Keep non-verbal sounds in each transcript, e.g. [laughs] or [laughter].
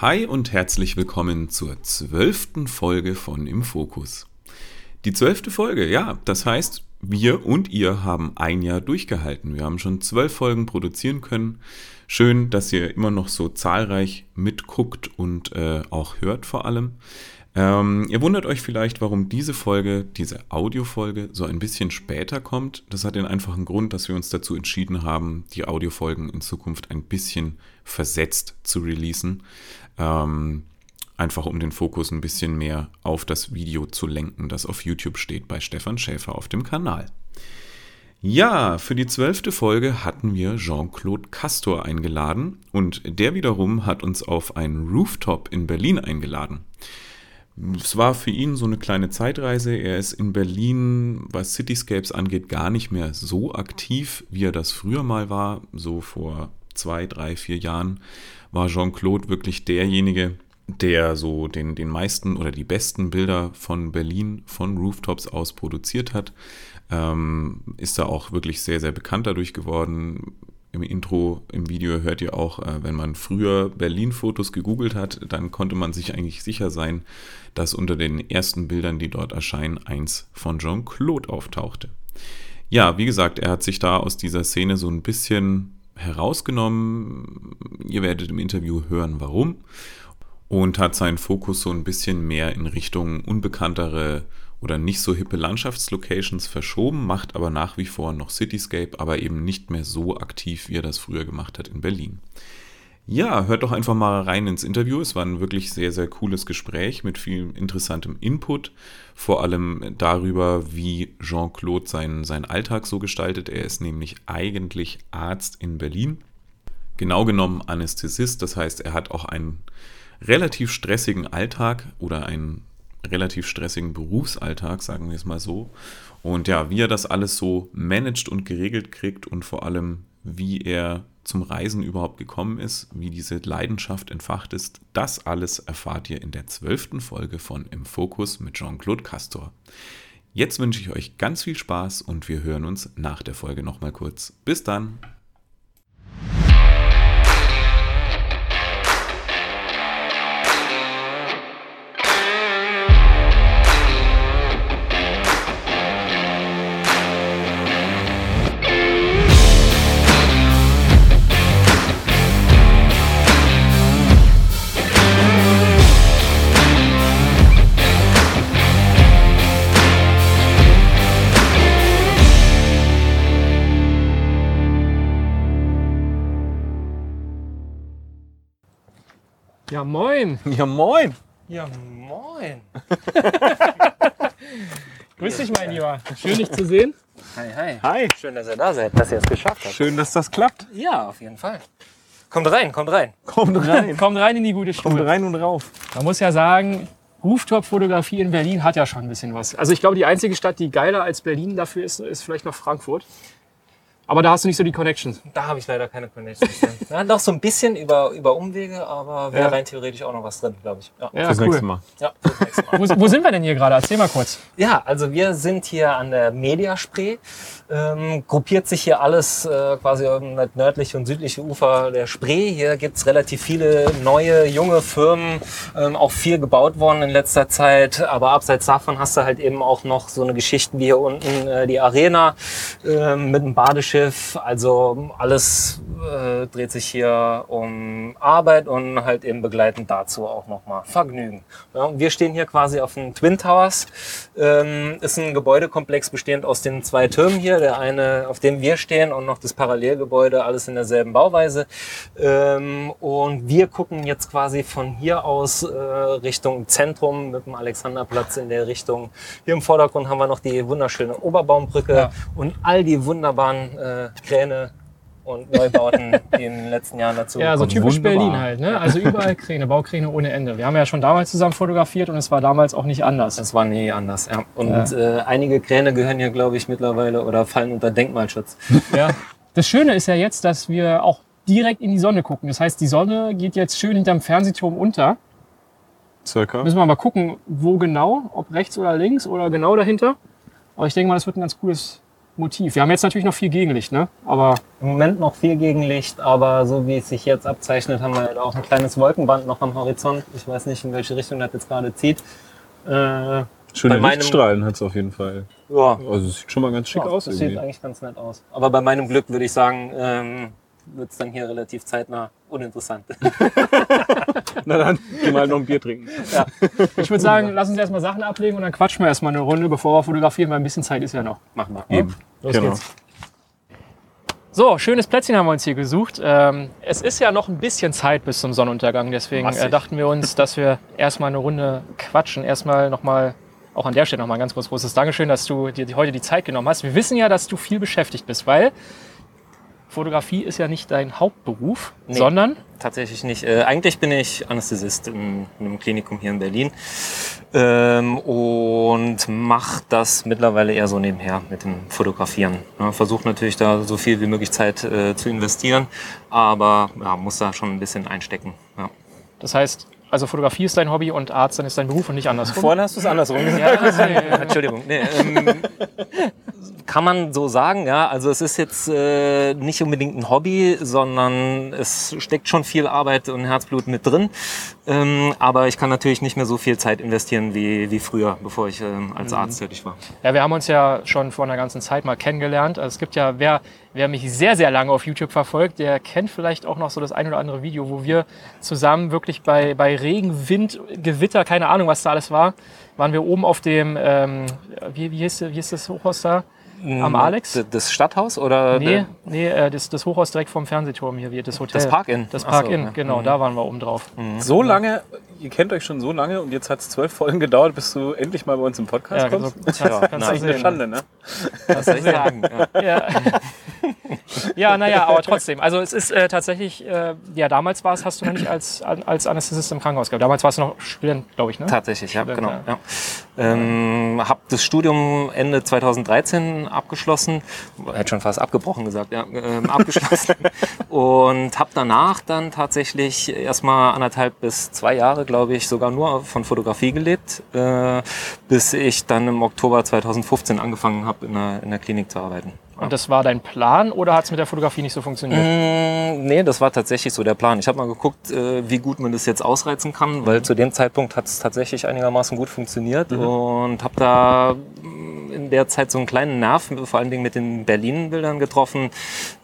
Hi und herzlich willkommen zur zwölften Folge von Im Fokus. Die zwölfte Folge, ja, das heißt, wir und ihr haben ein Jahr durchgehalten. Wir haben schon zwölf Folgen produzieren können. Schön, dass ihr immer noch so zahlreich mitguckt und äh, auch hört vor allem. Ähm, ihr wundert euch vielleicht, warum diese Folge, diese Audiofolge, so ein bisschen später kommt. Das hat den einfachen Grund, dass wir uns dazu entschieden haben, die Audiofolgen in Zukunft ein bisschen versetzt zu releasen. Ähm, einfach um den Fokus ein bisschen mehr auf das Video zu lenken, das auf YouTube steht bei Stefan Schäfer auf dem Kanal. Ja, für die zwölfte Folge hatten wir Jean-Claude Castor eingeladen und der wiederum hat uns auf einen Rooftop in Berlin eingeladen. Es war für ihn so eine kleine Zeitreise. Er ist in Berlin, was Cityscapes angeht, gar nicht mehr so aktiv, wie er das früher mal war. So vor zwei, drei, vier Jahren war Jean-Claude wirklich derjenige, der so den, den meisten oder die besten Bilder von Berlin von Rooftops aus produziert hat. Ähm, ist da auch wirklich sehr, sehr bekannt dadurch geworden. Im Intro, im Video hört ihr auch, äh, wenn man früher Berlin-Fotos gegoogelt hat, dann konnte man sich eigentlich sicher sein, dass unter den ersten Bildern, die dort erscheinen, eins von Jean-Claude auftauchte. Ja, wie gesagt, er hat sich da aus dieser Szene so ein bisschen herausgenommen. Ihr werdet im Interview hören, warum. Und hat seinen Fokus so ein bisschen mehr in Richtung unbekanntere oder nicht so hippe Landschaftslocations verschoben, macht aber nach wie vor noch Cityscape, aber eben nicht mehr so aktiv, wie er das früher gemacht hat in Berlin. Ja, hört doch einfach mal rein ins Interview. Es war ein wirklich sehr, sehr cooles Gespräch mit viel interessantem Input. Vor allem darüber, wie Jean-Claude seinen, seinen Alltag so gestaltet. Er ist nämlich eigentlich Arzt in Berlin. Genau genommen Anästhesist. Das heißt, er hat auch einen relativ stressigen Alltag oder einen relativ stressigen Berufsalltag, sagen wir es mal so. Und ja, wie er das alles so managt und geregelt kriegt und vor allem, wie er zum Reisen überhaupt gekommen ist, wie diese Leidenschaft entfacht ist, das alles erfahrt ihr in der zwölften Folge von Im Fokus mit Jean-Claude Castor. Jetzt wünsche ich euch ganz viel Spaß und wir hören uns nach der Folge nochmal kurz. Bis dann! Ja, moin. Ja, moin. Ja, moin. [laughs] Grüß dich, mein Lieber. Schön, dich zu sehen. Hi, hi. Hi. Schön, dass ihr da seid, dass ihr es geschafft habt. Schön, dass das klappt. Ja, auf jeden Fall. Kommt rein, kommt rein. Kommt rein. Kommt rein in die gute Kommt Stube. rein und rauf. Man muss ja sagen, Rooftop-Fotografie in Berlin hat ja schon ein bisschen was. Also ich glaube, die einzige Stadt, die geiler als Berlin dafür ist, ist vielleicht noch Frankfurt. Aber da hast du nicht so die Connections. Da habe ich leider keine Connections. ja, [laughs] doch so ein bisschen über, über Umwege, aber wäre Ja. rein theoretisch auch noch was drin, glaube ich. Ja, Ja, Fürs nächste Mal. ja fürs nächste Mal. Wo, wo sind wir denn hier gerade? Erzähl mal kurz. Ja, also wir sind hier an der Mediaspree. Ähm, gruppiert sich hier alles äh, quasi um das nördliche und südliche Ufer der Spree. Hier gibt's relativ viele neue, junge Firmen, ähm, auch viel gebaut worden in letzter Zeit. Aber abseits davon hast du halt eben auch noch so eine Geschichte wie hier unten äh, die Arena ähm, mit einem Badeschiff. Also alles äh, dreht sich hier um Arbeit und halt eben begleitend dazu auch nochmal Vergnügen. Ja, und wir stehen hier quasi auf den Twin Towers. Ähm, ist ein Gebäudekomplex bestehend aus den zwei Türmen hier. Der eine, auf dem wir stehen und noch das Parallelgebäude, alles in derselben Bauweise. Ähm, und wir gucken jetzt quasi von hier aus äh, Richtung Zentrum mit dem Alexanderplatz in der Richtung. Hier im Vordergrund haben wir noch die wunderschöne Oberbaumbrücke Ja. und all die wunderbaren äh, Kräne und Neubauten, die in den letzten Jahren dazu Ja, so gekommen typisch wunderbar. Berlin halt. Ne? Also überall Kräne, Baukräne ohne Ende. Wir haben ja schon damals zusammen fotografiert und es war damals auch nicht anders. Das war nie anders, ja. Und Äh, einige Kräne gehören ja, glaube ich, mittlerweile oder fallen unter Denkmalschutz. [laughs] Ja. Das Schöne ist ja jetzt, dass wir auch direkt in die Sonne gucken. Das heißt, die Sonne geht jetzt schön hinterm Fernsehturm unter. Circa. Müssen wir mal gucken, wo genau, ob rechts oder links oder genau dahinter. Aber ich denke mal, das wird ein ganz cooles Motiv. Wir haben jetzt natürlich noch viel Gegenlicht, ne? Aber Im Moment noch viel Gegenlicht, aber so wie es sich jetzt abzeichnet, haben wir halt auch ein kleines Wolkenband noch am Horizont. Ich weiß nicht, in welche Richtung das jetzt gerade zieht. Äh, Schöne Bei meinem- Lichtstrahlen hat es auf jeden Fall. ja, Also es sieht schon mal ganz schick ja, aus das sieht irgendwie. eigentlich ganz nett aus. Aber bei meinem Glück würde ich sagen, ähm, wird es dann hier relativ zeitnah uninteressant. [laughs] Na dann, geh mal noch ein Bier trinken. ich würde sagen, lass uns erstmal Sachen ablegen und dann quatschen wir erstmal eine Runde, bevor wir fotografieren, weil ein bisschen Zeit ist ja noch. Machen wir. Eben. Los genau. geht's. So, schönes Plätzchen haben wir uns hier gesucht. Ähm, es ist ja noch ein bisschen Zeit bis zum Sonnenuntergang, deswegen äh, dachten wir uns, dass wir erstmal eine Runde quatschen. Erstmal nochmal, auch an der Stelle nochmal ein ganz groß großes Dankeschön, dass du dir heute die Zeit genommen hast. Wir wissen ja, dass du viel beschäftigt bist, weil Fotografie ist ja nicht dein Hauptberuf, Nee. sondern Tatsächlich nicht. Äh, eigentlich bin ich Anästhesist in, in einem Klinikum hier in Berlin ähm, und mache das mittlerweile eher so nebenher mit dem Fotografieren. Ja, Versuche natürlich da so viel wie möglich Zeit äh, zu investieren, aber ja, muss da schon ein bisschen einstecken. Ja. das heißt, also Fotografie ist dein Hobby und Arzt dann ist dein Beruf und nicht andersrum. Vorhin hast du es andersrum gesagt. ja, das, äh, [laughs] Entschuldigung. Nee, ähm, kann man so sagen, ja. Also es ist jetzt äh, nicht unbedingt ein Hobby, sondern es steckt schon viel Arbeit und Herzblut mit drin. Ähm, aber ich kann natürlich nicht mehr so viel Zeit investieren wie, wie früher, bevor ich ähm, als Arzt tätig war. Ja, wir haben uns ja schon vor einer ganzen Zeit mal kennengelernt. Also es gibt ja, wer, wer mich sehr, sehr lange auf YouTube verfolgt, der kennt vielleicht auch noch so das ein oder andere Video, wo wir zusammen wirklich bei, bei Regen, Wind, Gewitter, keine Ahnung, was da alles war, waren wir oben auf dem, ähm, wie, wie, hieß, wie hieß das Hochhaus da? Am Alex? Das Stadthaus oder Nee, nee äh, das, das Hochhaus direkt vom Fernsehturm hier, wie das Hotel. das Park-In? Das so, Park-In, ja. genau, Mhm. da waren wir oben drauf. So lange, ihr kennt euch schon so lange und jetzt hat es zwölf Folgen gedauert, bis du endlich mal bei uns im Podcast Ja, so, kommst. kannst, Ja, kannst nein. du Echt eine. Schande, ne? Was soll ich sagen? Ja. Ja, [laughs] ja naja, aber trotzdem. Also es ist äh, tatsächlich, äh, ja, damals war es, hast du noch nicht als, als Anästhesist im Krankenhaus gehabt. Damals warst du noch Student, glaube ich, ne? Tatsächlich, ja, Student, genau. ja. Ja. Ähm, habe das Studium Ende 2013 abgeschlossen, hätte schon fast abgebrochen gesagt, ja, ähm, abgeschlossen [laughs] und habe danach dann tatsächlich erstmal anderthalb bis zwei Jahre, glaube ich, sogar nur von Fotografie gelebt, äh, bis ich dann im Oktober 2015 angefangen habe, in in der Klinik zu arbeiten. Und das war dein Plan oder hat es mit der Fotografie nicht so funktioniert? Mm, Nee, das war tatsächlich so der Plan. Ich habe mal geguckt, äh, wie gut man das jetzt ausreizen kann, weil zu dem Zeitpunkt hat es tatsächlich einigermaßen gut funktioniert und habe da mm, in der Zeit so einen kleinen Nerv, vor allen Dingen mit den Berlin-Bildern getroffen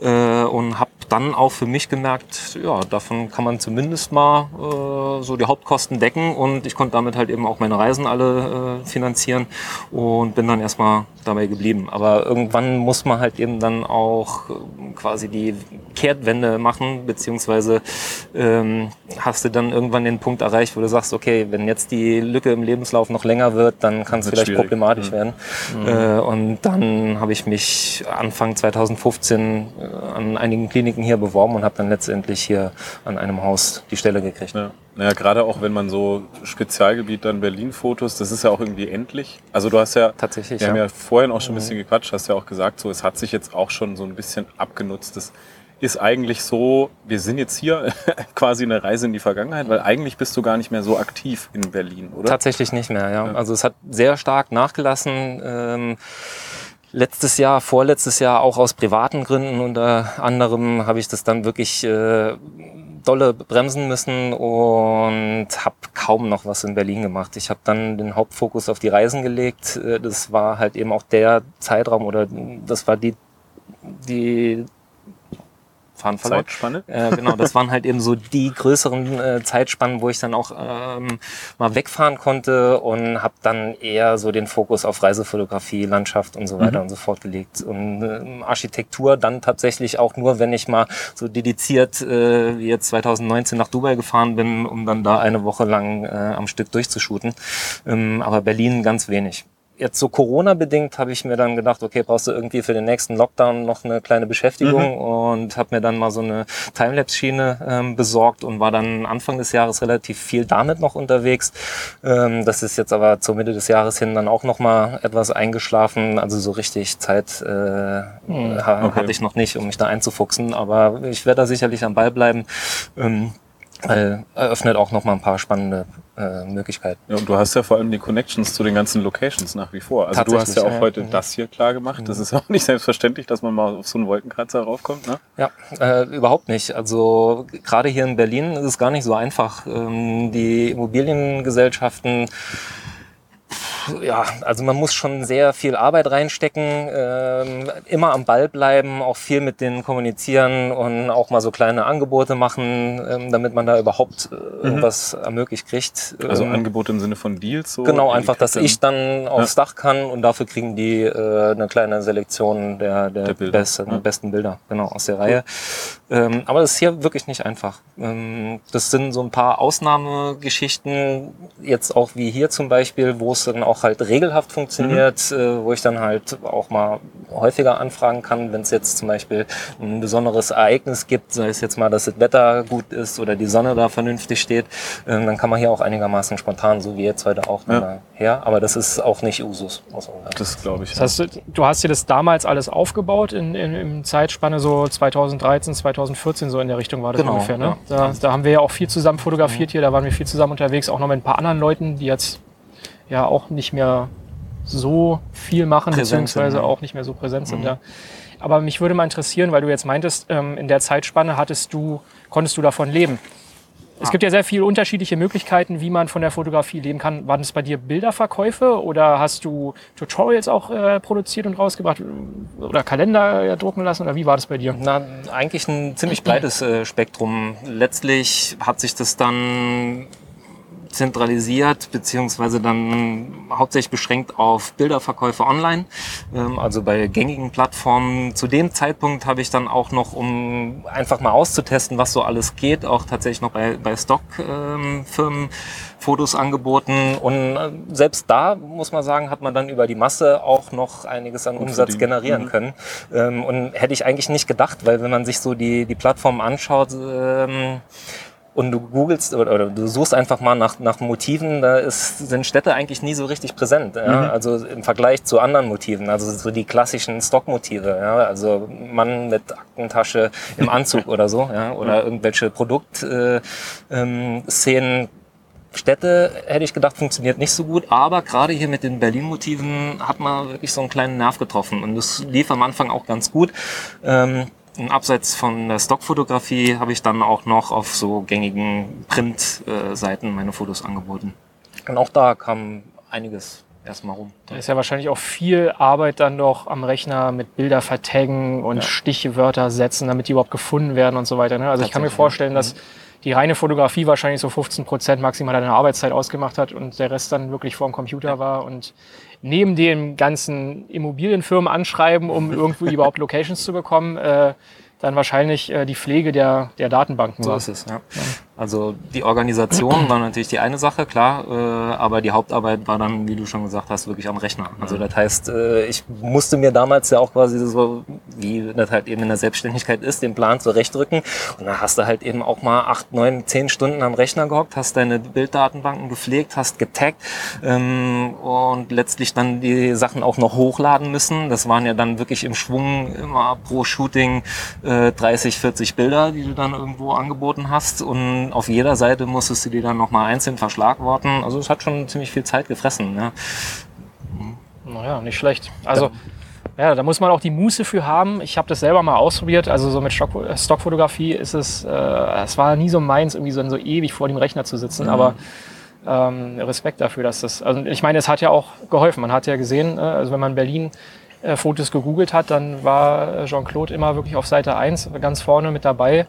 äh, und habe dann auch für mich gemerkt, ja, davon kann man zumindest mal äh, so die Hauptkosten decken und ich konnte damit halt eben auch meine Reisen alle äh, finanzieren und bin dann erstmal dabei geblieben. Aber irgendwann muss man halt eben dann auch äh, quasi die Kehrtwende machen, beziehungsweise ähm, hast du dann irgendwann den Punkt erreicht, wo du sagst, okay, wenn jetzt die Lücke im Lebenslauf noch länger wird, dann kann es vielleicht schwierig. problematisch Mhm. werden. Äh, und dann habe ich mich Anfang 2015 äh, an einigen Kliniken hier beworben und habe dann letztendlich hier an einem Haus die Stelle gekriegt. Ja. Naja, gerade auch wenn man so Spezialgebiet dann Berlin-Fotos, das ist ja auch irgendwie endlich. Also du hast ja, Tatsächlich, wir haben ja. ja vorhin auch schon ein bisschen gequatscht, hast ja auch gesagt, so es hat sich jetzt auch schon so ein bisschen abgenutzt. Das ist eigentlich so, wir sind jetzt hier [laughs] quasi eine Reise in die Vergangenheit, weil eigentlich bist du gar nicht mehr so aktiv in Berlin, oder? Tatsächlich nicht mehr, ja. Also es hat sehr stark nachgelassen. Ähm, letztes Jahr, vorletztes Jahr auch aus privaten Gründen unter anderem habe ich das dann wirklich äh, dolle bremsen müssen und habe kaum noch was in Berlin gemacht. Ich habe dann den Hauptfokus auf die Reisen gelegt. Äh, Das war halt eben auch der Zeitraum oder das war die die Fahren verloren. Zeitspanne? Äh, genau, das waren halt eben so die größeren äh, Zeitspannen, wo ich dann auch ähm, mal wegfahren konnte und habe dann eher so den Fokus auf Reisefotografie, Landschaft und so weiter und so fort gelegt. Und ähm, Architektur dann tatsächlich auch nur, wenn ich mal so dediziert äh, wie jetzt 2019 nach Dubai gefahren bin, um dann da eine Woche lang äh, am Stück durchzushooten. Ähm, aber Berlin ganz wenig jetzt so Corona-bedingt habe ich mir dann gedacht, okay, brauchst du irgendwie für den nächsten Lockdown noch eine kleine Beschäftigung und habe mir dann mal so eine Timelapse-Schiene ähm, besorgt und war dann Anfang des Jahres relativ viel damit noch unterwegs. Ähm, das ist jetzt aber zur Mitte des Jahres hin dann auch noch mal etwas eingeschlafen. Also so richtig Zeit äh, ha hatte ich noch nicht, um mich da einzufuchsen, aber ich werde da sicherlich am Ball bleiben. Ähm, Weil eröffnet auch noch mal ein paar spannende äh, Möglichkeiten. Ja, und du hast ja vor allem die Connections zu den ganzen Locations nach wie vor. Also du hast ja auch ja. heute Mhm. das hier klar gemacht. Das ist auch nicht selbstverständlich, dass man mal auf so einen Wolkenkratzer raufkommt. Ne? Ja, äh, überhaupt nicht. Also gerade hier in Berlin ist es gar nicht so einfach. Ähm, die Immobiliengesellschaften, ja, also man muss schon sehr viel Arbeit reinstecken, ähm, immer am Ball bleiben, auch viel mit denen kommunizieren und auch mal so kleine Angebote machen, ähm, damit man da überhaupt äh, irgendwas ermöglicht kriegt. Also Ähm, Angebot im Sinne von Deals. So Genau, einfach, dass ich dann aufs Dach kann und dafür kriegen die äh, eine kleine Selektion der, der, Der Bilder, besten, ja. besten Bilder genau, aus der Reihe. Ähm, aber das ist hier wirklich nicht einfach. Ähm, das sind so ein paar Ausnahmegeschichten, jetzt auch wie hier zum Beispiel, wo es dann auch halt regelhaft funktioniert, äh, wo ich dann halt auch mal häufiger anfragen kann, wenn es jetzt zum Beispiel ein besonderes Ereignis gibt, sei es jetzt mal, dass das Wetter gut ist oder die Sonne da vernünftig steht, ähm, dann kann man hier auch einigermaßen spontan, so wie jetzt heute auch, Ja. Her. Aber das ist auch nicht Usus, muss man sagen. Das glaube ich. Das heißt, du- du hast dir das damals alles aufgebaut in, in, in Zeitspanne so 2013, 2014 so in der Richtung war das Genau, ungefähr. Ne? ja. Da, da haben wir ja auch viel zusammen fotografiert hier, da waren wir viel zusammen unterwegs, auch noch mit ein paar anderen Leuten, die jetzt ja auch nicht mehr so viel machen, Präsent sind, beziehungsweise ja. auch nicht mehr so präsent sind. Mhm. Ja. Aber mich würde mal interessieren, weil du jetzt meintest, ähm, in der Zeitspanne hattest du, konntest du davon leben. Es gibt ja sehr viele unterschiedliche Möglichkeiten, wie man von der Fotografie leben kann. Waren es bei dir Bilderverkäufe oder hast du Tutorials auch äh, produziert und rausgebracht oder Kalender äh, drucken lassen oder wie war das bei dir? Na, eigentlich ein ziemlich breites äh, Spektrum. Letztlich hat sich das dann zentralisiert, beziehungsweise dann hauptsächlich beschränkt auf Bilderverkäufe online, ähm, also bei gängigen Plattformen. Zu dem Zeitpunkt habe ich dann auch noch, um einfach mal auszutesten, was so alles geht, auch tatsächlich noch bei, bei Stockfirmen Fotos angeboten. Und äh, selbst da, muss man sagen, hat man dann über die Masse auch noch einiges an Umsatz generieren Mhm. können. Ähm, und hätte ich eigentlich nicht gedacht, weil wenn man sich so die, die Plattform anschaut, ähm, und du googelst oder, du suchst einfach mal nach, nach Motiven, da ist, sind Städte eigentlich nie so richtig präsent. Ja? Also im Vergleich zu anderen Motiven, also so die klassischen Stockmotive, ja? also Mann mit Aktentasche im Anzug [laughs] oder so, ja? oder irgendwelche Produktszenen. Äh, ähm. Städte, hätte ich gedacht, funktioniert nicht so gut, aber gerade hier mit den Berlin-Motiven hat man wirklich so einen kleinen Nerv getroffen und das lief am Anfang auch ganz gut. Ähm, und abseits von der Stockfotografie habe ich dann auch noch auf so gängigen Printseiten meine Fotos angeboten. Und auch da kam einiges erstmal rum. Da ist ja wahrscheinlich auch viel Arbeit dann doch am Rechner mit Bilder vertaggen und Ja. Stichwörter setzen, damit die überhaupt gefunden werden und so weiter. Ne? Also ich kann mir vorstellen, dass die reine Fotografie wahrscheinlich so 15 Prozent maximal deiner Arbeitszeit ausgemacht hat und der Rest dann wirklich vor dem Computer war und neben dem ganzen Immobilienfirmen anschreiben, um irgendwie [laughs] überhaupt Locations zu bekommen, äh, dann wahrscheinlich äh, die Pflege der, der Datenbanken So ist es, ja. Also die Organisation war natürlich die eine Sache, klar, äh, aber die Hauptarbeit war dann, wie du schon gesagt hast, wirklich am Rechner. Also das heißt, äh, ich musste mir damals ja auch quasi so, wie das halt eben in der Selbstständigkeit ist, den Plan zurechtrücken. Und dann hast du halt eben auch mal acht, neun, zehn Stunden am Rechner gehockt, hast deine Bilddatenbanken gepflegt, hast getaggt ähm, und letztlich dann die Sachen auch noch hochladen müssen. Das waren ja dann wirklich im Schwung immer pro Shooting äh, 30, 40 Bilder, die du dann irgendwo angeboten hast. Und auf jeder Seite musstest du die dann nochmal einzeln verschlagworten. Also es hat schon ziemlich viel Zeit gefressen. Ja. Naja, nicht schlecht. Also, ja, da muss man auch die Muße für haben. Ich habe das selber mal ausprobiert. Also so mit Stock, äh, Stockfotografie ist es, äh, es war nie so meins, irgendwie so, so ewig vor dem Rechner zu sitzen. Aber ähm, Respekt dafür, dass das, also ich meine, es hat ja auch geholfen. Man hat ja gesehen, äh, also wenn man Berlin äh, Fotos gegoogelt hat, dann war äh, Jean-Claude immer wirklich auf Seite 1 ganz vorne mit dabei.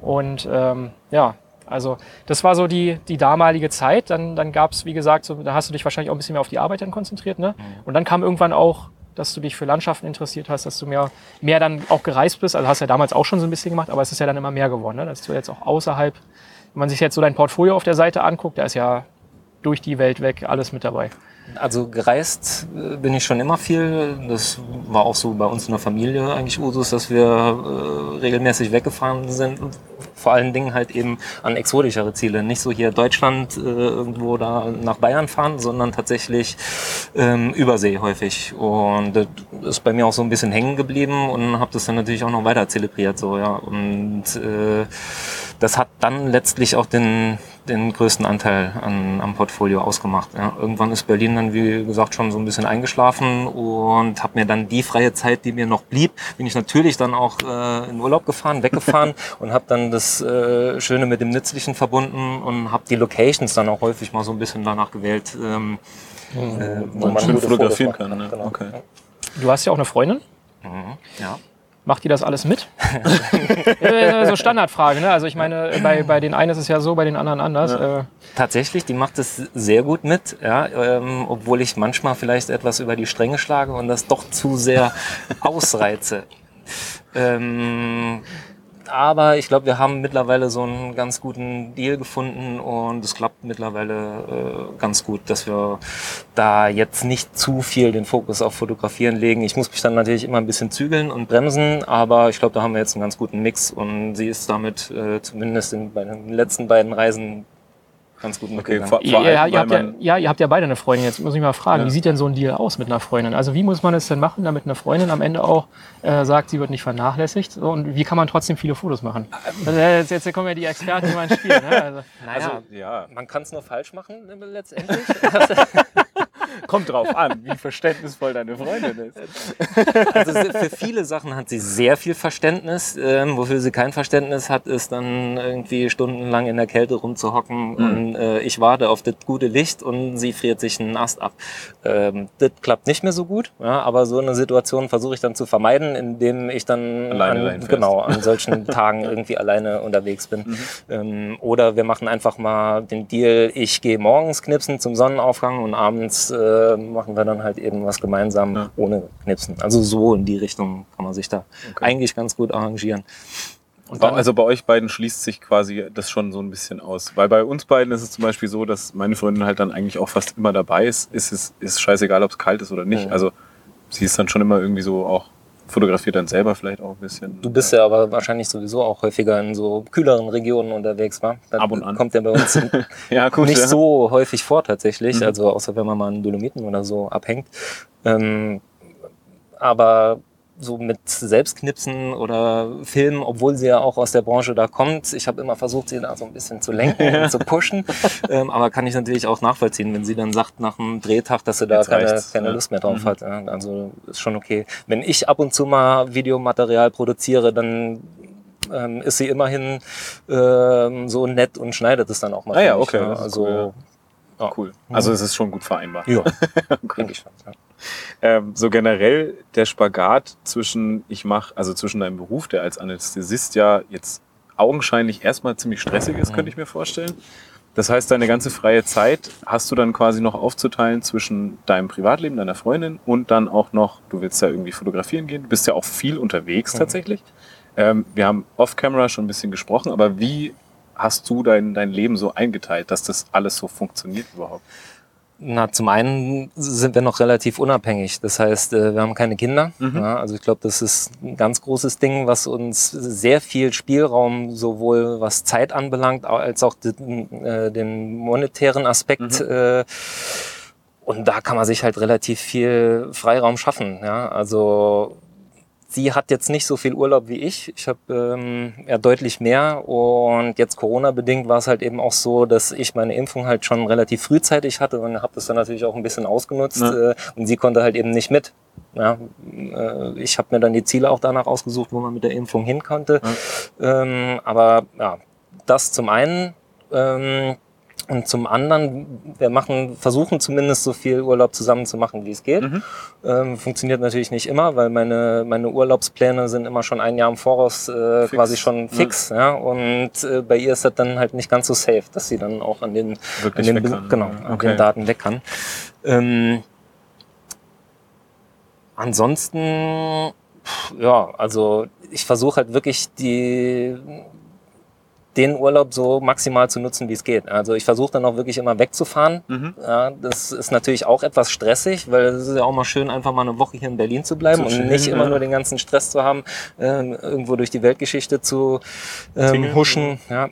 Und ähm, ja, also das war so die, die damalige Zeit. Dann, dann gab es, wie gesagt, so, da hast du dich wahrscheinlich auch ein bisschen mehr auf die Arbeit dann konzentriert. Ne? Und dann kam irgendwann auch, dass du dich für Landschaften interessiert hast, dass du mehr, mehr dann auch gereist bist. Also hast ja damals auch schon so ein bisschen gemacht, aber es ist ja dann immer mehr geworden. Ne? Dass du jetzt auch außerhalb, wenn man sich jetzt so dein Portfolio auf der Seite anguckt, da ist ja durch die Welt weg alles mit dabei. Also gereist äh, bin ich schon immer viel. Das war auch so bei uns in der Familie eigentlich Usus, dass wir äh, regelmäßig weggefahren sind. Vor allen Dingen halt eben an exotischere Ziele. Nicht so hier Deutschland äh, irgendwo da nach Bayern fahren, sondern tatsächlich ähm, Übersee häufig. Und das ist bei mir auch so ein bisschen hängen geblieben und habe das dann natürlich auch noch weiter zelebriert. So, ja. Und äh, das hat dann letztlich auch den, den größten Anteil an, am Portfolio ausgemacht. Ja. Irgendwann ist Berlin dann, wie gesagt, schon so ein bisschen eingeschlafen und habe mir dann die freie Zeit, die mir noch blieb, bin ich natürlich dann auch äh, in Urlaub gefahren, weggefahren [laughs] und habe dann das äh, Schöne mit dem Nützlichen verbunden und habe die Locations dann auch häufig mal so ein bisschen danach gewählt. Ähm, mhm. äh, wo man schön fotografieren kann. Ne? Genau. Okay. Du hast ja auch eine Freundin. Mhm. Ja. Macht die das alles mit? [laughs] so Standardfrage, ne? Also ich meine, bei, bei den einen ist es ja so, bei den anderen anders. Ja. Äh. Tatsächlich, die macht es sehr gut mit, ja, ähm, obwohl ich manchmal vielleicht etwas über die Stränge schlage und das doch zu sehr [laughs] ausreize. Ähm, aber ich glaube, wir haben mittlerweile so einen ganz guten Deal gefunden und es klappt mittlerweile äh, ganz gut, dass wir da jetzt nicht zu viel den Fokus auf Fotografieren legen. Ich muss mich dann natürlich immer ein bisschen zügeln und bremsen, aber ich glaube, da haben wir jetzt einen ganz guten Mix und sie ist damit äh, zumindest in, bei den letzten beiden Reisen ganz gut okay, vor, vor ja, ihr habt ja, ja, ihr habt ja beide eine Freundin. Jetzt muss ich mal fragen, ja. wie sieht denn so ein Deal aus mit einer Freundin? Also wie muss man es denn machen, damit eine Freundin am Ende auch äh, sagt, sie wird nicht vernachlässigt? Und wie kann man trotzdem viele Fotos machen? Also jetzt, jetzt kommen ja die Experten in mein Spiel. Ne? Also, naja, also, ja. man kann es nur falsch machen letztendlich. [laughs] [laughs] [laughs] Kommt drauf an, wie verständnisvoll deine Freundin ist. Also für viele Sachen hat sie sehr viel Verständnis. Ähm, wofür sie kein Verständnis hat, ist dann irgendwie stundenlang in der Kälte rumzuhocken mhm. und äh, ich warte auf das gute Licht und sie friert sich einen Ast ab. Ähm, das klappt nicht mehr so gut, ja, aber so eine Situation versuche ich dann zu vermeiden, indem ich dann alleine an, genau, an [laughs] solchen Tagen irgendwie alleine unterwegs bin. Mhm. Ähm, oder wir machen einfach mal den Deal, ich gehe morgens knipsen zum Sonnenaufgang und abends äh, machen wir dann halt eben was gemeinsam ja. ohne Knipsen. Also so in die Richtung kann man sich da okay. eigentlich ganz gut arrangieren. Dann, also bei euch beiden schließt sich quasi das schon so ein bisschen aus. Weil bei uns beiden ist es zum Beispiel so, dass meine Freundin halt dann eigentlich auch fast immer dabei ist. Ist es ist scheißegal, ob es kalt ist oder nicht. Mhm. Also sie ist dann schon immer irgendwie so auch fotografiert dann selber vielleicht auch ein bisschen. Du bist ja aber wahrscheinlich sowieso auch häufiger in so kühleren Regionen unterwegs, wa? Das Ab und an. Kommt ja bei uns [laughs] ja, gut, nicht ja. so häufig vor tatsächlich, mhm. also außer wenn man mal in Dolomiten oder so abhängt. Ähm, aber so mit Selbstknipsen oder Filmen, obwohl sie ja auch aus der Branche da kommt. Ich habe immer versucht, sie da so ein bisschen zu lenken [laughs] und zu pushen. Ähm, aber kann ich natürlich auch nachvollziehen, wenn sie dann sagt nach einem Drehtag, dass sie da keine, keine Lust mehr drauf mhm. hat. Ja, also ist schon okay. Wenn ich ab und zu mal Videomaterial produziere, dann ähm, ist sie immerhin ähm, so nett und schneidet es dann auch mal. Ah, ja, okay. Ja. Also cool. Ja. cool. Also es ist schon gut vereinbar. Ja, [laughs] denke ich schon. Ja. Ähm, so generell der Spagat zwischen, ich mache, also zwischen deinem Beruf, der als Anästhesist ja jetzt augenscheinlich erstmal ziemlich stressig ist, könnte ich mir vorstellen. Das heißt, deine ganze freie Zeit hast du dann quasi noch aufzuteilen zwischen deinem Privatleben, deiner Freundin und dann auch noch, du willst ja irgendwie fotografieren gehen, du bist ja auch viel unterwegs mhm. tatsächlich. Ähm, wir haben off-camera schon ein bisschen gesprochen, aber wie hast du dein, dein Leben so eingeteilt, dass das alles so funktioniert überhaupt? Na, zum einen sind wir noch relativ unabhängig. Das heißt, äh, wir haben keine Kinder. Mhm. Ja, also ich glaube, das ist ein ganz großes Ding, was uns sehr viel Spielraum sowohl was Zeit anbelangt, als auch den, äh, den monetären Aspekt. Mhm. Äh, und da kann man sich halt relativ viel Freiraum schaffen. Ja, also Sie hat jetzt nicht so viel Urlaub wie ich. Ich habe ähm, ja deutlich mehr und jetzt Corona-bedingt war es halt eben auch so, dass ich meine Impfung halt schon relativ frühzeitig hatte und habe das dann natürlich auch ein bisschen ausgenutzt ja. äh, und sie konnte halt eben nicht mit. Ja, äh, ich habe mir dann die Ziele auch danach ausgesucht, wo man mit der Impfung hin konnte. Ja. Ähm, aber ja, das zum einen. Ähm, und zum anderen, wir machen, versuchen zumindest so viel Urlaub zusammen zu machen, wie es geht. Mhm. Ähm, funktioniert natürlich nicht immer, weil meine, meine Urlaubspläne sind immer schon ein Jahr im Voraus äh, quasi schon fix. Ja. ja. Und äh, bei ihr ist das dann halt nicht ganz so safe, dass sie dann auch an den, an den, kann, genau, an den Daten weg kann. Ähm, ansonsten, ja, also ich versuche halt wirklich die den Urlaub so maximal zu nutzen, wie es geht. Also ich versuche dann auch wirklich immer wegzufahren. Mhm. Ja, das ist natürlich auch etwas stressig, weil es ist ja auch mal schön, einfach mal eine Woche hier in Berlin zu bleiben zu und nicht ja. immer nur den ganzen Stress zu haben, äh, irgendwo durch die Weltgeschichte zu ähm, huschen. Ja.